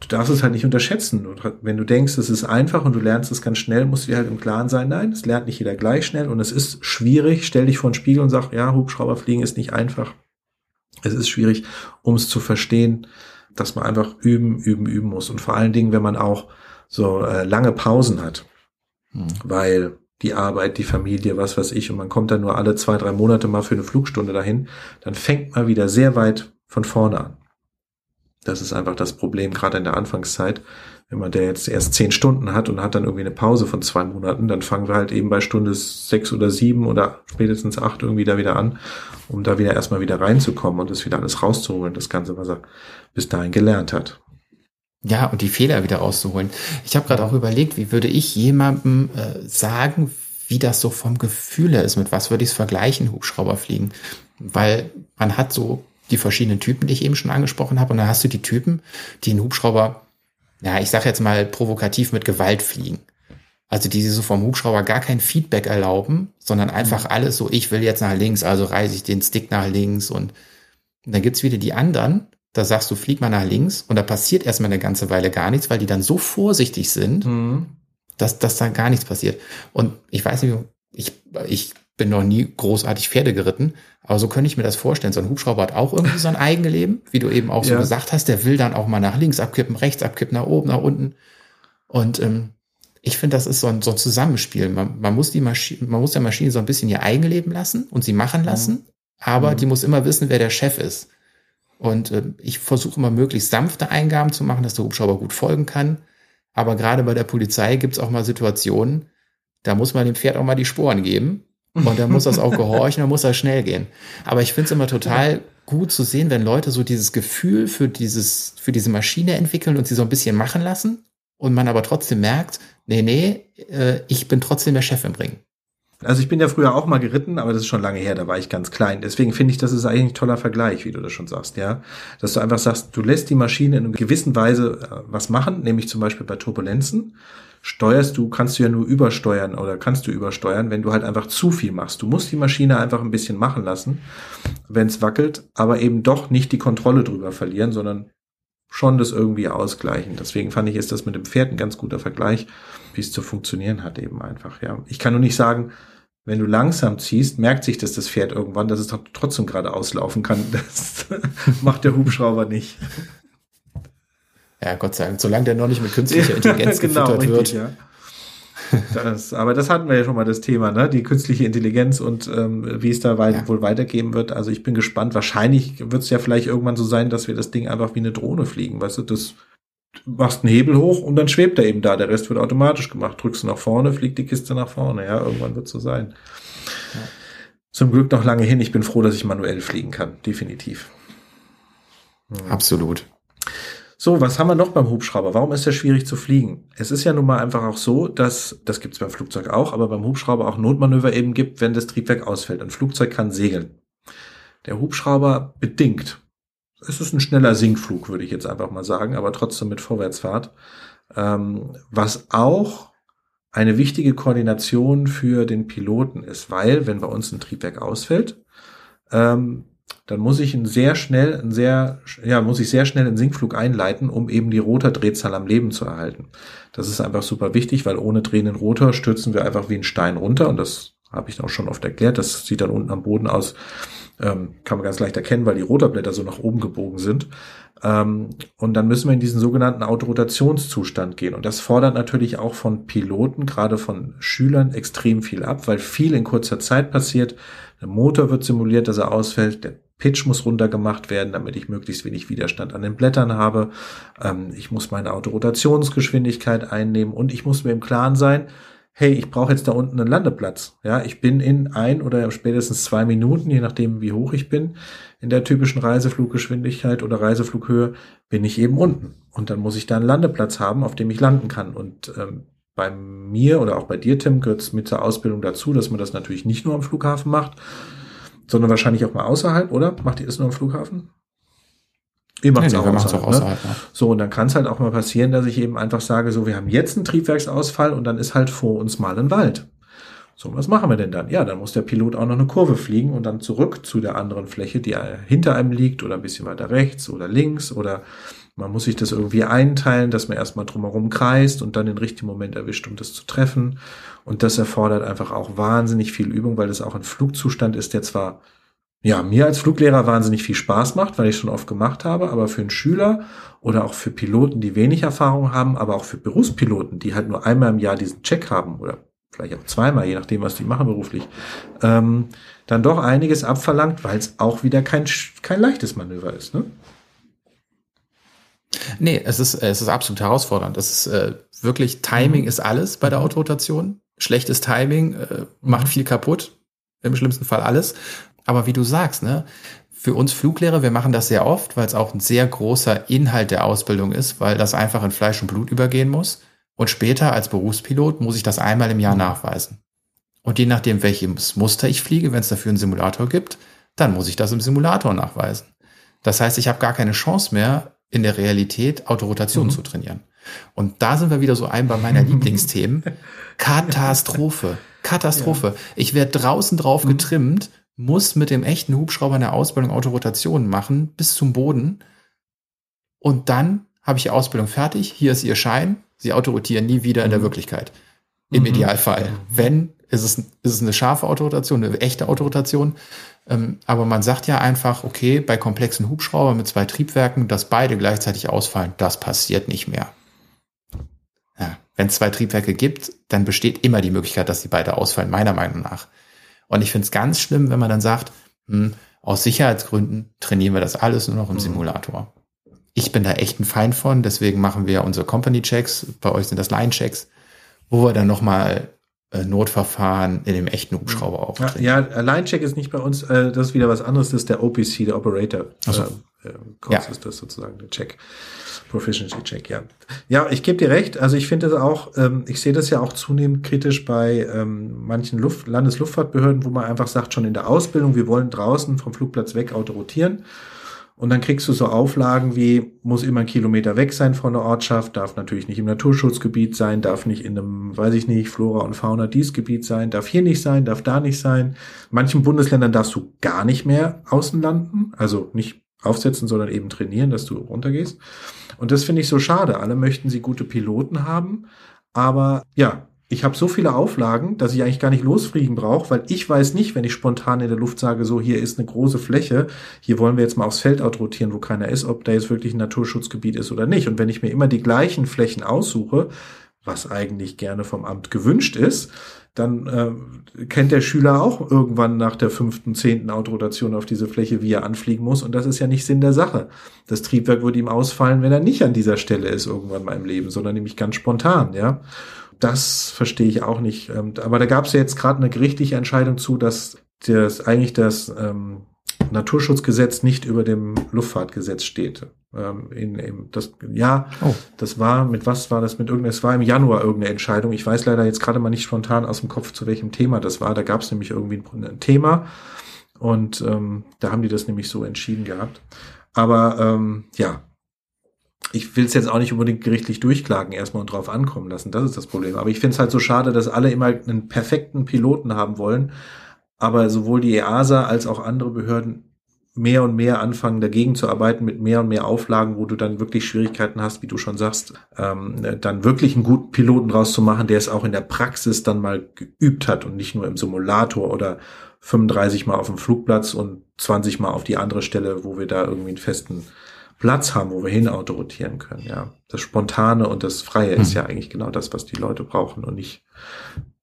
du darfst es halt nicht unterschätzen. Wenn du denkst, es ist einfach und du lernst es ganz schnell, musst du dir halt im Klaren sein, nein, es lernt nicht jeder gleich schnell und es ist schwierig. Stell dich vor den Spiegel und sag, ja, Hubschrauberfliegen ist nicht einfach. Es ist schwierig, um es zu verstehen dass man einfach üben, üben, üben muss. Und vor allen Dingen, wenn man auch so äh, lange Pausen hat. Mhm. Weil die Arbeit, die Familie, was weiß ich, und man kommt dann nur alle zwei, drei Monate mal für eine Flugstunde dahin, dann fängt man wieder sehr weit von vorne an. Das ist einfach das Problem, gerade in der Anfangszeit. Man der jetzt erst zehn Stunden hat und hat dann irgendwie eine Pause von zwei Monaten, dann fangen wir halt eben bei Stunde sechs oder sieben oder spätestens acht irgendwie da wieder an, um da wieder erstmal wieder reinzukommen und das wieder alles rauszuholen, das Ganze, was er bis dahin gelernt hat. Ja, und die Fehler wieder rauszuholen. Ich habe gerade auch überlegt, wie würde ich jemandem äh, sagen, wie das so vom Gefühl her ist, mit was würde ich es vergleichen, Hubschrauber fliegen? Weil man hat so die verschiedenen Typen, die ich eben schon angesprochen habe, und dann hast du die Typen, die einen Hubschrauber, ja, ich sage jetzt mal provokativ mit Gewalt fliegen. Also die so vom Hubschrauber gar kein Feedback erlauben, sondern einfach mhm. alles so, ich will jetzt nach links, also reiße ich den Stick nach links und, und dann gibt's wieder die anderen, da sagst du, flieg mal nach links und da passiert erstmal eine ganze Weile gar nichts, weil die dann so vorsichtig sind, mhm. dass, dass da gar nichts passiert. Und ich weiß nicht, ich, ich bin noch nie großartig Pferde geritten, aber so könnte ich mir das vorstellen. So ein Hubschrauber hat auch irgendwie so ein Eigenleben, wie du eben auch so ja. gesagt hast, der will dann auch mal nach links abkippen, rechts abkippen, nach oben, nach unten. Und ähm, ich finde, das ist so ein, so ein Zusammenspiel. Man, man, muss die Maschine, man muss der Maschine so ein bisschen ihr Eigenleben lassen und sie machen lassen, aber mhm. die muss immer wissen, wer der Chef ist. Und äh, ich versuche immer möglichst sanfte Eingaben zu machen, dass der Hubschrauber gut folgen kann. Aber gerade bei der Polizei gibt es auch mal Situationen, da muss man dem Pferd auch mal die Sporen geben. Und dann muss das auch gehorchen, dann muss das schnell gehen. Aber ich finde es immer total gut zu sehen, wenn Leute so dieses Gefühl für dieses, für diese Maschine entwickeln und sie so ein bisschen machen lassen und man aber trotzdem merkt, nee, nee, äh, ich bin trotzdem der Chef im Ring. Also ich bin ja früher auch mal geritten, aber das ist schon lange her, da war ich ganz klein. Deswegen finde ich, das ist eigentlich ein toller Vergleich, wie du das schon sagst, ja. Dass du einfach sagst, du lässt die Maschine in einer gewissen Weise äh, was machen, nämlich zum Beispiel bei Turbulenzen. Steuerst du, kannst du ja nur übersteuern oder kannst du übersteuern, wenn du halt einfach zu viel machst. Du musst die Maschine einfach ein bisschen machen lassen, wenn es wackelt, aber eben doch nicht die Kontrolle drüber verlieren, sondern schon das irgendwie ausgleichen. Deswegen fand ich, ist das mit dem Pferd ein ganz guter Vergleich, wie es zu funktionieren hat eben einfach, ja. Ich kann nur nicht sagen, wenn du langsam ziehst, merkt sich das das Pferd irgendwann, dass es trotzdem gerade auslaufen kann. Das macht der Hubschrauber nicht. Ja, Gott sei Dank, solange der noch nicht mit künstlicher Intelligenz genau, gefüttert richtig, wird. Ja. Das, aber das hatten wir ja schon mal das Thema, ne? Die künstliche Intelligenz und ähm, wie es da weit, ja. wohl weitergehen wird. Also ich bin gespannt. Wahrscheinlich wird es ja vielleicht irgendwann so sein, dass wir das Ding einfach wie eine Drohne fliegen. Weißt du, das machst einen Hebel hoch und dann schwebt er eben da. Der Rest wird automatisch gemacht. Drückst du nach vorne, fliegt die Kiste nach vorne. Ja, irgendwann wird es so sein. Ja. Zum Glück noch lange hin. Ich bin froh, dass ich manuell fliegen kann. Definitiv. Hm. Absolut. So, was haben wir noch beim Hubschrauber? Warum ist er schwierig zu fliegen? Es ist ja nun mal einfach auch so, dass, das gibt es beim Flugzeug auch, aber beim Hubschrauber auch Notmanöver eben gibt, wenn das Triebwerk ausfällt. Ein Flugzeug kann segeln. Der Hubschrauber bedingt. Es ist ein schneller Sinkflug, würde ich jetzt einfach mal sagen, aber trotzdem mit Vorwärtsfahrt. Ähm, was auch eine wichtige Koordination für den Piloten ist, weil, wenn bei uns ein Triebwerk ausfällt, ähm, dann muss ich ein sehr schnell, ein sehr, ja, muss ich sehr schnell einen Sinkflug einleiten, um eben die Rotordrehzahl am Leben zu erhalten. Das ist einfach super wichtig, weil ohne drehenden Rotor stürzen wir einfach wie ein Stein runter und das habe ich auch schon oft erklärt. Das sieht dann unten am Boden aus, ähm, kann man ganz leicht erkennen, weil die Rotorblätter so nach oben gebogen sind. Ähm, und dann müssen wir in diesen sogenannten Autorotationszustand gehen. Und das fordert natürlich auch von Piloten, gerade von Schülern, extrem viel ab, weil viel in kurzer Zeit passiert. Der Motor wird simuliert, dass er ausfällt. Der Pitch muss runtergemacht werden, damit ich möglichst wenig Widerstand an den Blättern habe. Ähm, ich muss meine Autorotationsgeschwindigkeit einnehmen und ich muss mir im Klaren sein, hey, ich brauche jetzt da unten einen Landeplatz. Ja, ich bin in ein oder spätestens zwei Minuten, je nachdem wie hoch ich bin, in der typischen Reisefluggeschwindigkeit oder Reiseflughöhe, bin ich eben unten. Und dann muss ich da einen Landeplatz haben, auf dem ich landen kann. Und ähm, bei mir oder auch bei dir, Tim, gehört es mit zur Ausbildung dazu, dass man das natürlich nicht nur am Flughafen macht, sondern wahrscheinlich auch mal außerhalb, oder? Macht ihr das nur am Flughafen? Ihr macht es nee, auch, außerhalb, auch außerhalb. Ne? Ja. So, und dann kann es halt auch mal passieren, dass ich eben einfach sage, so, wir haben jetzt einen Triebwerksausfall und dann ist halt vor uns mal ein Wald. So, was machen wir denn dann? Ja, dann muss der Pilot auch noch eine Kurve fliegen und dann zurück zu der anderen Fläche, die hinter einem liegt oder ein bisschen weiter rechts oder links oder man muss sich das irgendwie einteilen, dass man erstmal drumherum kreist und dann den richtigen Moment erwischt, um das zu treffen. Und das erfordert einfach auch wahnsinnig viel Übung, weil das auch ein Flugzustand ist, der zwar ja, mir als Fluglehrer wahnsinnig viel Spaß macht, weil ich schon oft gemacht habe, aber für einen Schüler oder auch für Piloten, die wenig Erfahrung haben, aber auch für Berufspiloten, die halt nur einmal im Jahr diesen Check haben oder vielleicht auch zweimal, je nachdem, was die machen beruflich, ähm, dann doch einiges abverlangt, weil es auch wieder kein, kein leichtes Manöver ist. Ne? Nee, es ist, es ist absolut herausfordernd. Es ist äh, wirklich, Timing mhm. ist alles bei der mhm. Autorotation. Schlechtes Timing äh, macht mhm. viel kaputt, im schlimmsten Fall alles. Aber wie du sagst, ne, für uns Fluglehrer, wir machen das sehr oft, weil es auch ein sehr großer Inhalt der Ausbildung ist, weil das einfach in Fleisch und Blut übergehen muss. Und später als Berufspilot muss ich das einmal im Jahr nachweisen. Und je nachdem, welches Muster ich fliege, wenn es dafür einen Simulator gibt, dann muss ich das im Simulator nachweisen. Das heißt, ich habe gar keine Chance mehr, in der Realität Autorotation mhm. zu trainieren. Und da sind wir wieder so ein bei meiner Lieblingsthemen. Katastrophe. Katastrophe. Ja. Ich werde draußen drauf mhm. getrimmt, muss mit dem echten Hubschrauber eine Ausbildung Autorotation machen bis zum Boden. Und dann habe ich die Ausbildung fertig. Hier ist ihr Schein. Sie autorotieren nie wieder in der mhm. Wirklichkeit. Im mhm. Idealfall. Wenn, ist es, ist es eine scharfe Autorotation, eine echte Autorotation. Ähm, aber man sagt ja einfach, okay, bei komplexen Hubschraubern mit zwei Triebwerken, dass beide gleichzeitig ausfallen, das passiert nicht mehr. Ja, Wenn es zwei Triebwerke gibt, dann besteht immer die Möglichkeit, dass die beide ausfallen, meiner Meinung nach. Und ich finde es ganz schlimm, wenn man dann sagt, hm, aus Sicherheitsgründen trainieren wir das alles nur noch im mhm. Simulator. Ich bin da echt ein Feind von, deswegen machen wir unsere Company-Checks, bei euch sind das Line-Checks, wo wir dann nochmal Notverfahren in dem echten Hubschrauber auch. Ja, ja Line-Check ist nicht bei uns, äh, das ist wieder was anderes, das ist der OPC, der Operator. Also, äh, ja. ist das sozusagen der Check. Proficiency Check, ja. Ja, ich gebe dir recht. Also ich finde das auch, ähm, ich sehe das ja auch zunehmend kritisch bei ähm, manchen Luft Landesluftfahrtbehörden, wo man einfach sagt, schon in der Ausbildung, wir wollen draußen vom Flugplatz weg autorotieren. Und dann kriegst du so Auflagen wie, muss immer ein Kilometer weg sein von der Ortschaft, darf natürlich nicht im Naturschutzgebiet sein, darf nicht in einem, weiß ich nicht, Flora und Fauna dies Gebiet sein, darf hier nicht sein, darf da nicht sein. manchen Bundesländern darfst du gar nicht mehr außen landen, also nicht aufsetzen, sondern eben trainieren, dass du runtergehst. Und das finde ich so schade. Alle möchten sie gute Piloten haben, aber ja, ich habe so viele Auflagen, dass ich eigentlich gar nicht losfliegen brauche, weil ich weiß nicht, wenn ich spontan in der Luft sage, so hier ist eine große Fläche, hier wollen wir jetzt mal aufs Feld outrotieren, wo keiner ist, ob da jetzt wirklich ein Naturschutzgebiet ist oder nicht. Und wenn ich mir immer die gleichen Flächen aussuche, was eigentlich gerne vom Amt gewünscht ist, dann äh, kennt der Schüler auch irgendwann nach der fünften, zehnten Outrotation auf diese Fläche, wie er anfliegen muss. Und das ist ja nicht Sinn der Sache. Das Triebwerk würde ihm ausfallen, wenn er nicht an dieser Stelle ist irgendwann mal im Leben, sondern nämlich ganz spontan, ja das verstehe ich auch nicht. Ähm, aber da gab es ja jetzt gerade eine gerichtliche Entscheidung zu, dass das eigentlich das ähm, Naturschutzgesetz nicht über dem Luftfahrtgesetz steht. Ähm, in, in das, ja, oh. das war, mit was war das mit irgendeinem, es war im Januar irgendeine Entscheidung. Ich weiß leider jetzt gerade mal nicht spontan aus dem Kopf, zu welchem Thema das war. Da gab es nämlich irgendwie ein, ein Thema und ähm, da haben die das nämlich so entschieden gehabt. Aber ähm, ja, ich will es jetzt auch nicht unbedingt gerichtlich durchklagen erstmal und drauf ankommen lassen. Das ist das Problem. Aber ich finde es halt so schade, dass alle immer einen perfekten Piloten haben wollen, aber sowohl die EASA als auch andere Behörden mehr und mehr anfangen, dagegen zu arbeiten mit mehr und mehr Auflagen, wo du dann wirklich Schwierigkeiten hast, wie du schon sagst, ähm, dann wirklich einen guten Piloten draus zu machen, der es auch in der Praxis dann mal geübt hat und nicht nur im Simulator oder 35 Mal auf dem Flugplatz und 20 Mal auf die andere Stelle, wo wir da irgendwie einen festen Platz haben, wo wir hin autorotieren können. Ja, das Spontane und das Freie mhm. ist ja eigentlich genau das, was die Leute brauchen und nicht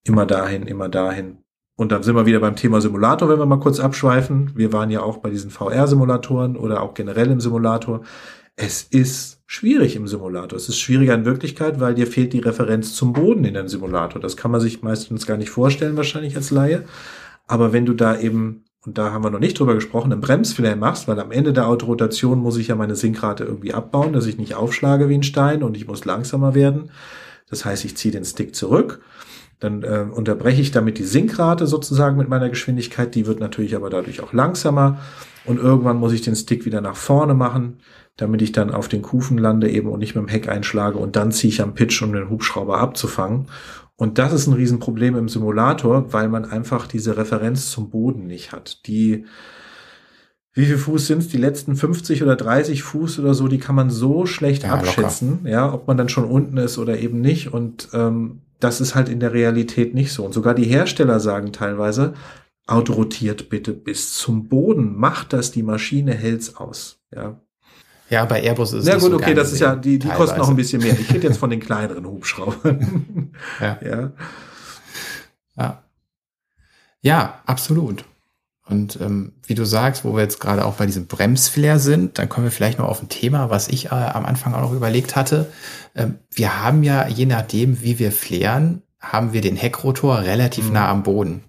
immer dahin, immer dahin. Und dann sind wir wieder beim Thema Simulator, wenn wir mal kurz abschweifen. Wir waren ja auch bei diesen VR-Simulatoren oder auch generell im Simulator. Es ist schwierig im Simulator. Es ist schwieriger in Wirklichkeit, weil dir fehlt die Referenz zum Boden in dem Simulator. Das kann man sich meistens gar nicht vorstellen, wahrscheinlich als Laie. Aber wenn du da eben und da haben wir noch nicht drüber gesprochen, einen Bremsfehler machst, weil am Ende der Autorotation muss ich ja meine Sinkrate irgendwie abbauen, dass ich nicht aufschlage wie ein Stein und ich muss langsamer werden. Das heißt, ich ziehe den Stick zurück, dann äh, unterbreche ich damit die Sinkrate sozusagen mit meiner Geschwindigkeit, die wird natürlich aber dadurch auch langsamer und irgendwann muss ich den Stick wieder nach vorne machen, damit ich dann auf den Kufen lande eben und nicht mit dem Heck einschlage und dann ziehe ich am Pitch, um den Hubschrauber abzufangen. Und das ist ein Riesenproblem im Simulator, weil man einfach diese Referenz zum Boden nicht hat. Die, wie viel Fuß sind es? Die letzten 50 oder 30 Fuß oder so, die kann man so schlecht ja, abschätzen, locker. ja, ob man dann schon unten ist oder eben nicht. Und ähm, das ist halt in der Realität nicht so. Und sogar die Hersteller sagen teilweise, autorotiert bitte bis zum Boden. Macht das, die Maschine hält's aus. Ja. Ja, bei Airbus ist es. Ja, gut, so okay, das ist ja, die, die kosten noch ein bisschen mehr. Ich rede jetzt von den kleineren Hubschraubern. ja. ja. Ja. Ja, absolut. Und ähm, wie du sagst, wo wir jetzt gerade auch bei diesem Bremsflair sind, dann kommen wir vielleicht noch auf ein Thema, was ich äh, am Anfang auch noch überlegt hatte. Ähm, wir haben ja, je nachdem, wie wir flären, haben wir den Heckrotor relativ mhm. nah am Boden.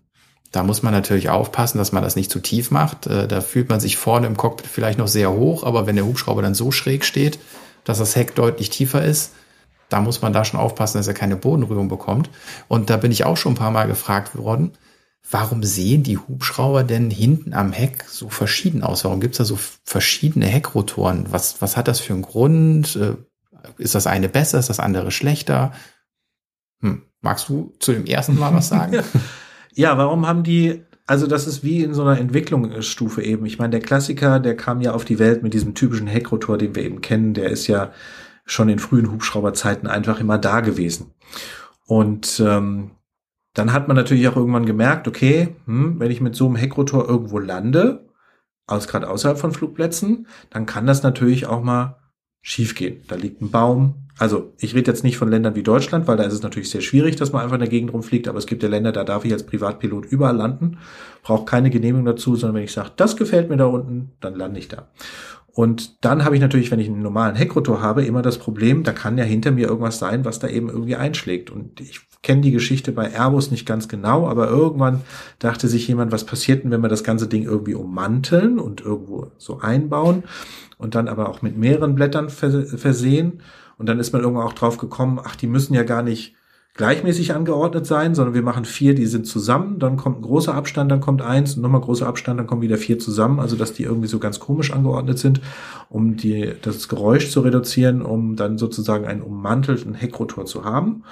Da muss man natürlich aufpassen, dass man das nicht zu tief macht. Äh, da fühlt man sich vorne im Cockpit vielleicht noch sehr hoch, aber wenn der Hubschrauber dann so schräg steht, dass das Heck deutlich tiefer ist, da muss man da schon aufpassen, dass er keine Bodenrührung bekommt. Und da bin ich auch schon ein paar Mal gefragt worden, warum sehen die Hubschrauber denn hinten am Heck so verschieden aus? Warum gibt es da so verschiedene Heckrotoren? Was, was hat das für einen Grund? Äh, ist das eine besser, ist das andere schlechter? Hm. Magst du zu dem ersten Mal was sagen? ja, warum haben die, also das ist wie in so einer Entwicklungsstufe eben. Ich meine, der Klassiker, der kam ja auf die Welt mit diesem typischen Heckrotor, den wir eben kennen, der ist ja schon in frühen Hubschrauberzeiten einfach immer da gewesen. Und ähm, dann hat man natürlich auch irgendwann gemerkt, okay, hm, wenn ich mit so einem Heckrotor irgendwo lande, aus, gerade außerhalb von Flugplätzen, dann kann das natürlich auch mal schiefgehen. Da liegt ein Baum. Also ich rede jetzt nicht von Ländern wie Deutschland, weil da ist es natürlich sehr schwierig, dass man einfach in der Gegend rumfliegt, aber es gibt ja Länder, da darf ich als Privatpilot überall landen, brauche keine Genehmigung dazu, sondern wenn ich sage, das gefällt mir da unten, dann lande ich da. Und dann habe ich natürlich, wenn ich einen normalen Heckrotor habe, immer das Problem, da kann ja hinter mir irgendwas sein, was da eben irgendwie einschlägt. Und ich kenne die Geschichte bei Airbus nicht ganz genau, aber irgendwann dachte sich jemand, was passiert denn, wenn wir das ganze Ding irgendwie ummanteln und irgendwo so einbauen und dann aber auch mit mehreren Blättern versehen. Und dann ist man irgendwann auch drauf gekommen, ach, die müssen ja gar nicht gleichmäßig angeordnet sein, sondern wir machen vier, die sind zusammen, dann kommt ein großer Abstand, dann kommt eins, nochmal großer Abstand, dann kommen wieder vier zusammen, also dass die irgendwie so ganz komisch angeordnet sind, um die, das Geräusch zu reduzieren, um dann sozusagen einen ummantelten Heckrotor zu haben.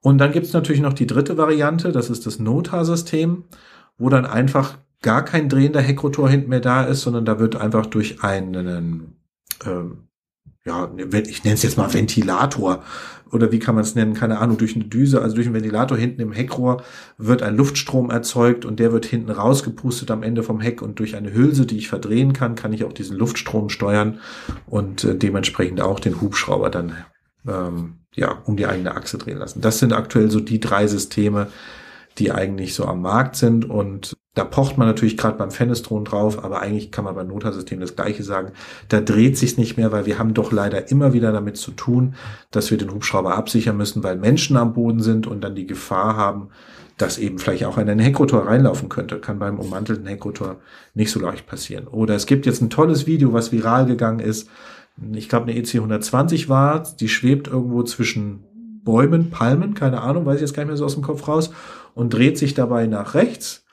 Und dann gibt's natürlich noch die dritte Variante, das ist das Nota-System, wo dann einfach gar kein drehender Heckrotor hinten mehr da ist, sondern da wird einfach durch einen ähm, ja, ich nenne es jetzt mal Ventilator oder wie kann man es nennen, keine Ahnung, durch eine Düse, also durch einen Ventilator hinten im Heckrohr wird ein Luftstrom erzeugt und der wird hinten rausgepustet am Ende vom Heck und durch eine Hülse, die ich verdrehen kann, kann ich auch diesen Luftstrom steuern und äh, dementsprechend auch den Hubschrauber dann ähm, ja um die eigene Achse drehen lassen. Das sind aktuell so die drei Systeme, die eigentlich so am Markt sind und da pocht man natürlich gerade beim Fenestron drauf, aber eigentlich kann man beim Notarsystem das Gleiche sagen. Da dreht sich's nicht mehr, weil wir haben doch leider immer wieder damit zu tun, dass wir den Hubschrauber absichern müssen, weil Menschen am Boden sind und dann die Gefahr haben, dass eben vielleicht auch in einen Heckrotor reinlaufen könnte. Kann beim ummantelten Heckrotor nicht so leicht passieren. Oder es gibt jetzt ein tolles Video, was viral gegangen ist. Ich glaube, eine EC 120 war, die schwebt irgendwo zwischen Bäumen, Palmen, keine Ahnung, weiß ich jetzt gar nicht mehr so aus dem Kopf raus, und dreht sich dabei nach rechts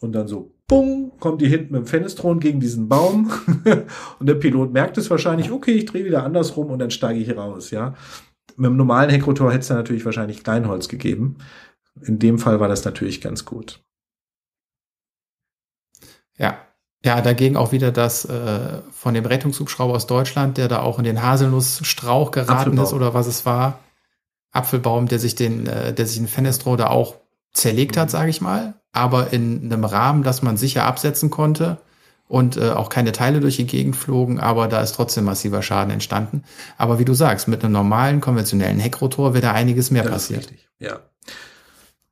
und dann so, bung, kommt die hinten mit dem Fenestron gegen diesen Baum. und der Pilot merkt es wahrscheinlich, okay, ich drehe wieder andersrum und dann steige ich raus, ja. Mit dem normalen Heckrotor hätte es natürlich wahrscheinlich Kleinholz gegeben. In dem Fall war das natürlich ganz gut. Ja, ja, dagegen auch wieder das äh, von dem Rettungshubschrauber aus Deutschland, der da auch in den Haselnussstrauch geraten Apfelbaum. ist oder was es war. Apfelbaum, der sich den, äh, der sich den Fenestro da auch zerlegt hat, mhm. sage ich mal aber in einem Rahmen, dass man sicher absetzen konnte und äh, auch keine Teile durch die Gegend flogen, aber da ist trotzdem massiver Schaden entstanden. Aber wie du sagst, mit einem normalen, konventionellen Heckrotor wäre da einiges mehr das passiert. Ja.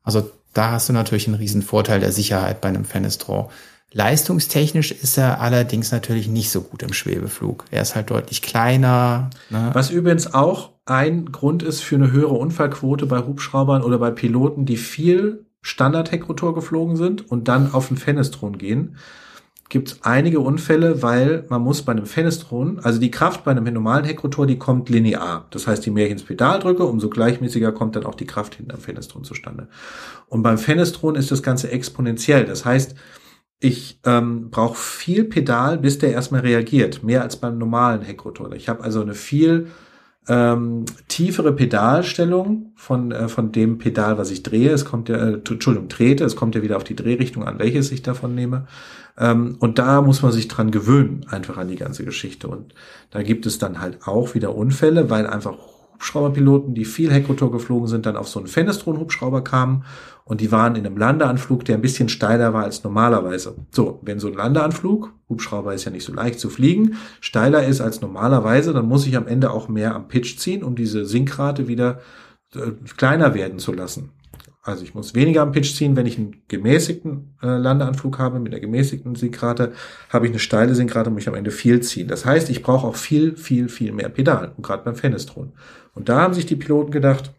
Also da hast du natürlich einen riesen Vorteil der Sicherheit bei einem Fenestror. Leistungstechnisch ist er allerdings natürlich nicht so gut im Schwebeflug. Er ist halt deutlich kleiner. Ne? Was übrigens auch ein Grund ist für eine höhere Unfallquote bei Hubschraubern oder bei Piloten, die viel Standard-Heckrotor geflogen sind und dann auf den Fenestron gehen, gibt es einige Unfälle, weil man muss bei einem Fenestron, also die Kraft bei einem normalen Heckrotor, die kommt linear. Das heißt, je mehr ich ins Pedal drücke, umso gleichmäßiger kommt dann auch die Kraft hinten am Fenestron zustande. Und beim Fenestron ist das Ganze exponentiell. Das heißt, ich ähm, brauche viel Pedal, bis der erstmal reagiert. Mehr als beim normalen Heckrotor. Ich habe also eine viel ähm, tiefere Pedalstellung von, äh, von dem Pedal, was ich drehe. Es kommt ja, äh, Entschuldigung, trete, es kommt ja wieder auf die Drehrichtung an, welches ich davon nehme. Ähm, und da muss man sich dran gewöhnen, einfach an die ganze Geschichte. Und da gibt es dann halt auch wieder Unfälle, weil einfach Hubschrauberpiloten, die viel Heckrotor geflogen sind, dann auf so einen Fenestron-Hubschrauber kamen und die waren in einem Landeanflug, der ein bisschen steiler war als normalerweise. So, wenn so ein Landeanflug, Hubschrauber ist ja nicht so leicht zu fliegen, steiler ist als normalerweise, dann muss ich am Ende auch mehr am Pitch ziehen, um diese Sinkrate wieder äh, kleiner werden zu lassen. Also ich muss weniger am Pitch ziehen, wenn ich einen gemäßigten äh, Landeanflug habe, mit einer gemäßigten Sinkrate, habe ich eine steile Sinkrate, muss ich am Ende viel ziehen. Das heißt, ich brauche auch viel, viel, viel mehr Pedalen, und gerade beim Fenestron. Und da haben sich die Piloten gedacht,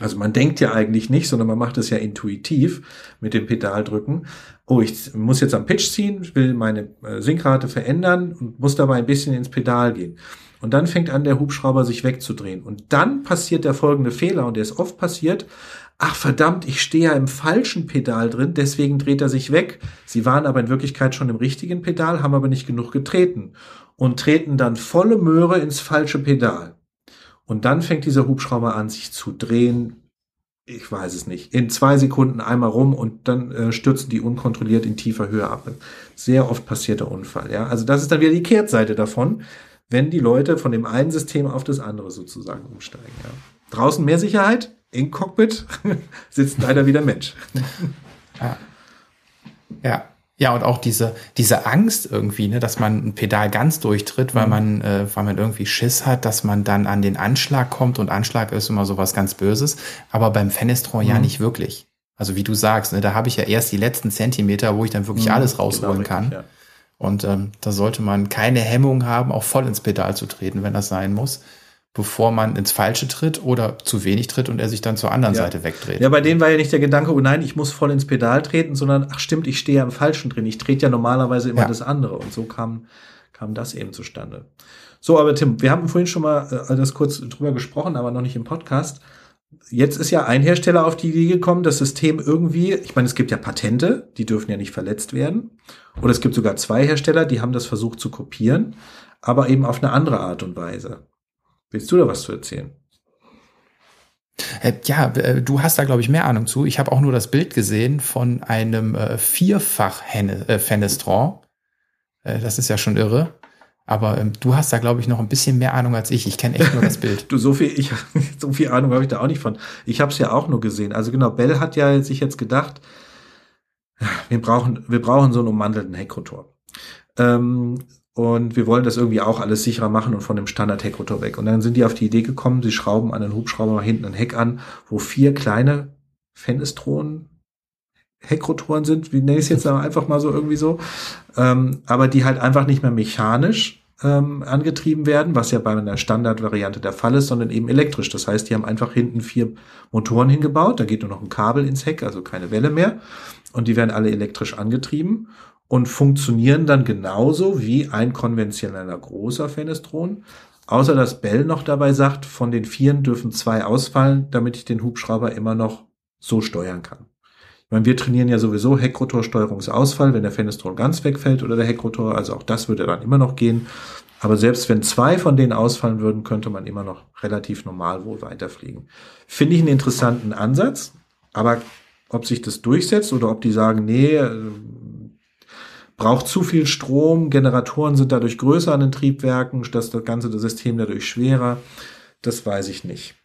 also man denkt ja eigentlich nicht, sondern man macht es ja intuitiv mit dem Pedaldrücken. Oh, ich muss jetzt am Pitch ziehen, will meine äh, Sinkrate verändern und muss dabei ein bisschen ins Pedal gehen. Und dann fängt an, der Hubschrauber sich wegzudrehen. Und dann passiert der folgende Fehler, und der ist oft passiert. Ach verdammt, ich stehe ja im falschen Pedal drin, deswegen dreht er sich weg. Sie waren aber in Wirklichkeit schon im richtigen Pedal, haben aber nicht genug getreten und treten dann volle Möhre ins falsche Pedal. Und dann fängt dieser Hubschrauber an, sich zu drehen. Ich weiß es nicht. In zwei Sekunden einmal rum und dann äh, stürzen die unkontrolliert in tiefer Höhe ab. Sehr oft passiert der Unfall. Ja, also das ist dann wieder die Kehrtseite davon, wenn die Leute von dem einen System auf das andere sozusagen umsteigen. Ja. Draußen mehr Sicherheit, im Cockpit sitzt leider wieder Mensch. ja. ja. Ja, und auch diese, diese Angst irgendwie, ne, dass man ein Pedal ganz durchtritt, weil mhm. man, äh, weil man irgendwie Schiss hat, dass man dann an den Anschlag kommt und Anschlag ist immer sowas ganz Böses, aber beim Fenestron mhm. ja nicht wirklich. Also wie du sagst, ne, da habe ich ja erst die letzten Zentimeter, wo ich dann wirklich mhm, alles rausholen genau, kann. Richtig, ja. Und ähm, da sollte man keine Hemmung haben, auch voll ins Pedal zu treten, wenn das sein muss bevor man ins Falsche tritt oder zu wenig tritt und er sich dann zur anderen ja. Seite wegdreht. Ja, bei denen war ja nicht der Gedanke, oh nein, ich muss voll ins Pedal treten, sondern ach stimmt, ich stehe ja im Falschen drin. Ich trete ja normalerweise immer ja. das andere. Und so kam, kam das eben zustande. So, aber Tim, wir haben vorhin schon mal äh, das kurz drüber gesprochen, aber noch nicht im Podcast. Jetzt ist ja ein Hersteller auf die Idee gekommen, das System irgendwie, ich meine, es gibt ja Patente, die dürfen ja nicht verletzt werden. Oder es gibt sogar zwei Hersteller, die haben das versucht zu kopieren, aber eben auf eine andere Art und Weise. Willst du da was zu erzählen? Äh, ja, äh, du hast da, glaube ich, mehr Ahnung zu. Ich habe auch nur das Bild gesehen von einem äh, Vierfach-Fenestron. Äh, das ist ja schon irre. Aber ähm, du hast da, glaube ich, noch ein bisschen mehr Ahnung als ich. Ich kenne echt nur das Bild. du, so viel, ich, so viel Ahnung habe ich da auch nicht von. Ich habe es ja auch nur gesehen. Also genau, Bell hat ja sich jetzt gedacht, wir brauchen, wir brauchen so einen ummantelten Heckrotor. Ähm, und wir wollen das irgendwie auch alles sicherer machen und von dem Standard-Heckrotor weg. Und dann sind die auf die Idee gekommen, sie schrauben an den Hubschrauber hinten ein Heck an, wo vier kleine Fenestronen Heckrotoren sind, wie nenne ich es jetzt einfach mal so irgendwie so, ähm, aber die halt einfach nicht mehr mechanisch ähm, angetrieben werden, was ja bei einer Standardvariante der Fall ist, sondern eben elektrisch. Das heißt, die haben einfach hinten vier Motoren hingebaut, da geht nur noch ein Kabel ins Heck, also keine Welle mehr, und die werden alle elektrisch angetrieben und funktionieren dann genauso wie ein konventioneller großer Fenestron. Außer dass Bell noch dabei sagt, von den Vieren dürfen zwei ausfallen, damit ich den Hubschrauber immer noch so steuern kann. Ich meine, wir trainieren ja sowieso Heckrotorsteuerungsausfall, wenn der Fenestron ganz wegfällt oder der Heckrotor, also auch das würde dann immer noch gehen. Aber selbst wenn zwei von denen ausfallen würden, könnte man immer noch relativ normal wohl weiterfliegen. Finde ich einen interessanten Ansatz, aber ob sich das durchsetzt oder ob die sagen, nee, braucht zu viel Strom, Generatoren sind dadurch größer an den Triebwerken, das, das ganze System dadurch schwerer. Das weiß ich nicht.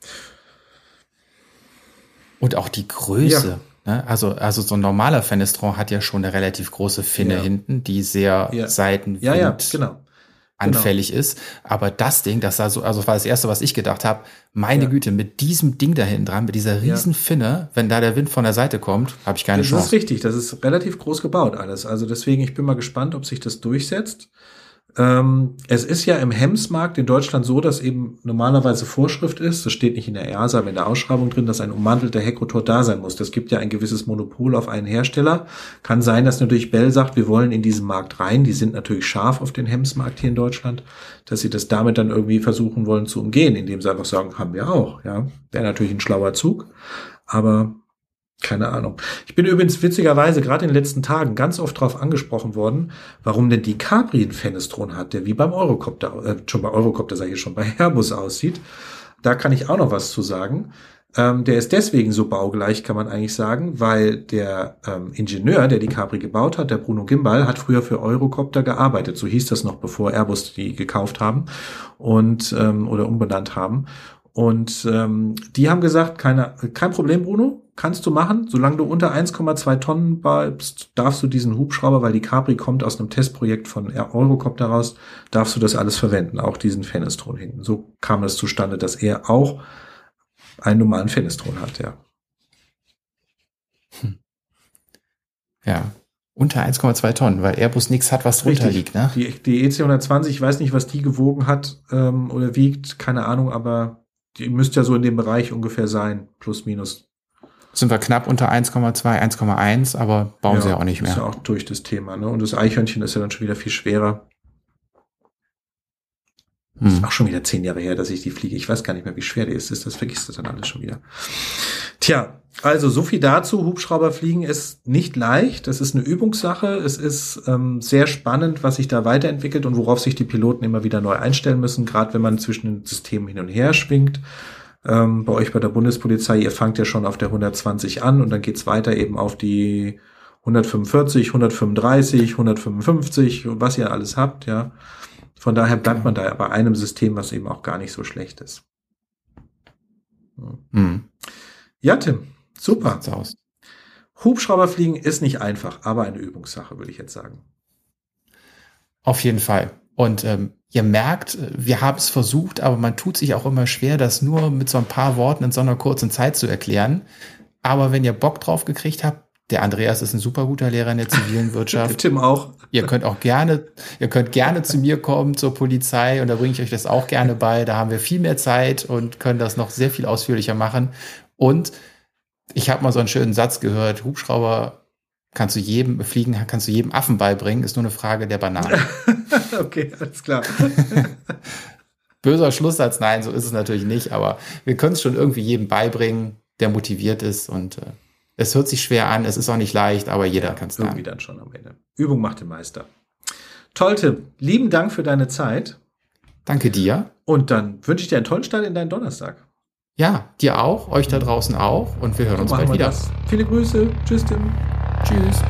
Und auch die Größe. Ja. Ne? Also, also so ein normaler Fenestron hat ja schon eine relativ große Finne ja. hinten, die sehr ja. Seitenwind ja, ja, genau anfällig genau. ist. Aber das Ding, das war so, also war das erste, was ich gedacht habe, meine ja. Güte, mit diesem Ding da hinten dran, mit dieser riesen Finne, wenn da der Wind von der Seite kommt, habe ich keine das Chance. Das ist richtig, das ist relativ groß gebaut alles. Also deswegen, ich bin mal gespannt, ob sich das durchsetzt. Ähm, es ist ja im Hemsmarkt in Deutschland so, dass eben normalerweise Vorschrift ist, das steht nicht in der EASA, aber in der Ausschreibung drin, dass ein ummantelter Heckrotor da sein muss. Das gibt ja ein gewisses Monopol auf einen Hersteller. Kann sein, dass natürlich Bell sagt, wir wollen in diesen Markt rein. Die sind natürlich scharf auf den Hemsmarkt hier in Deutschland, dass sie das damit dann irgendwie versuchen wollen zu umgehen, indem sie einfach sagen, haben wir auch. Ja, wäre natürlich ein schlauer Zug, aber keine Ahnung. Ich bin übrigens witzigerweise gerade in den letzten Tagen ganz oft darauf angesprochen worden, warum denn die Capri einen Fenestron hat, der wie beim Eurocopter, äh, schon bei Eurocopter sage ich schon, bei Airbus aussieht. Da kann ich auch noch was zu sagen. Ähm, der ist deswegen so baugleich, kann man eigentlich sagen, weil der ähm, Ingenieur, der die Capri gebaut hat, der Bruno Gimbal, hat früher für Eurocopter gearbeitet. So hieß das noch, bevor Airbus die gekauft haben und ähm, oder umbenannt haben. Und ähm, die haben gesagt, keine, kein Problem, Bruno, kannst du machen. Solange du unter 1,2 Tonnen bleibst, darfst du diesen Hubschrauber, weil die Capri kommt aus einem Testprojekt von Eurocopter raus, darfst du das alles verwenden, auch diesen Fenestron hinten. So kam es zustande, dass er auch einen normalen Fenestron hat, ja. Hm. Ja, unter 1,2 Tonnen, weil Airbus nichts hat, was drunter liegt. Ne? Die, die EC120, ich weiß nicht, was die gewogen hat ähm, oder wiegt, keine Ahnung, aber die müsste ja so in dem Bereich ungefähr sein, plus minus. Sind wir knapp unter 1,2, 1,1, aber bauen ja, sie ja auch nicht mehr. Ist ja auch durch das Thema. Ne? Und das Eichhörnchen ist ja dann schon wieder viel schwerer. Hm. Ist auch schon wieder zehn Jahre her, dass ich die fliege. Ich weiß gar nicht mehr, wie schwer die ist. Das vergisst du dann alles schon wieder. Tja, also so viel dazu. Hubschrauberfliegen ist nicht leicht. Das ist eine Übungssache. Es ist ähm, sehr spannend, was sich da weiterentwickelt und worauf sich die Piloten immer wieder neu einstellen müssen, gerade wenn man zwischen den Systemen hin und her schwingt. Ähm, bei euch bei der Bundespolizei, ihr fangt ja schon auf der 120 an und dann geht's weiter eben auf die 145, 135, 155 und was ihr alles habt, ja. Von daher bleibt man da bei einem System, was eben auch gar nicht so schlecht ist. Mhm. Ja, Tim, super. Aus. Hubschrauberfliegen ist nicht einfach, aber eine Übungssache, würde ich jetzt sagen. Auf jeden Fall. Und ähm, ihr merkt, wir haben es versucht, aber man tut sich auch immer schwer, das nur mit so ein paar Worten in so einer kurzen Zeit zu erklären. Aber wenn ihr Bock drauf gekriegt habt, der Andreas ist ein super guter Lehrer in der zivilen Wirtschaft. der Tim auch. Ihr könnt auch gerne, ihr könnt gerne zu mir kommen zur Polizei und da bringe ich euch das auch gerne bei. Da haben wir viel mehr Zeit und können das noch sehr viel ausführlicher machen. Und ich habe mal so einen schönen Satz gehört, Hubschrauber kannst du jedem fliegen, kannst du jedem Affen beibringen, ist nur eine Frage der Banane. okay, alles klar. Böser Schlusssatz, nein, so ist es natürlich nicht, aber wir können es schon irgendwie jedem beibringen, der motiviert ist und äh, es hört sich schwer an, es ist auch nicht leicht, aber jeder ja, kann es Irgendwie dann schon am Ende. Übung macht den Meister. Toll, Tim. Lieben Dank für deine Zeit. Danke dir. Und dann wünsche ich dir einen tollen Start in deinen Donnerstag. Ja, dir auch, euch da draußen auch und wir hören so uns bald wieder. Das. Viele Grüße. Tschüss, Tim. Tschüss.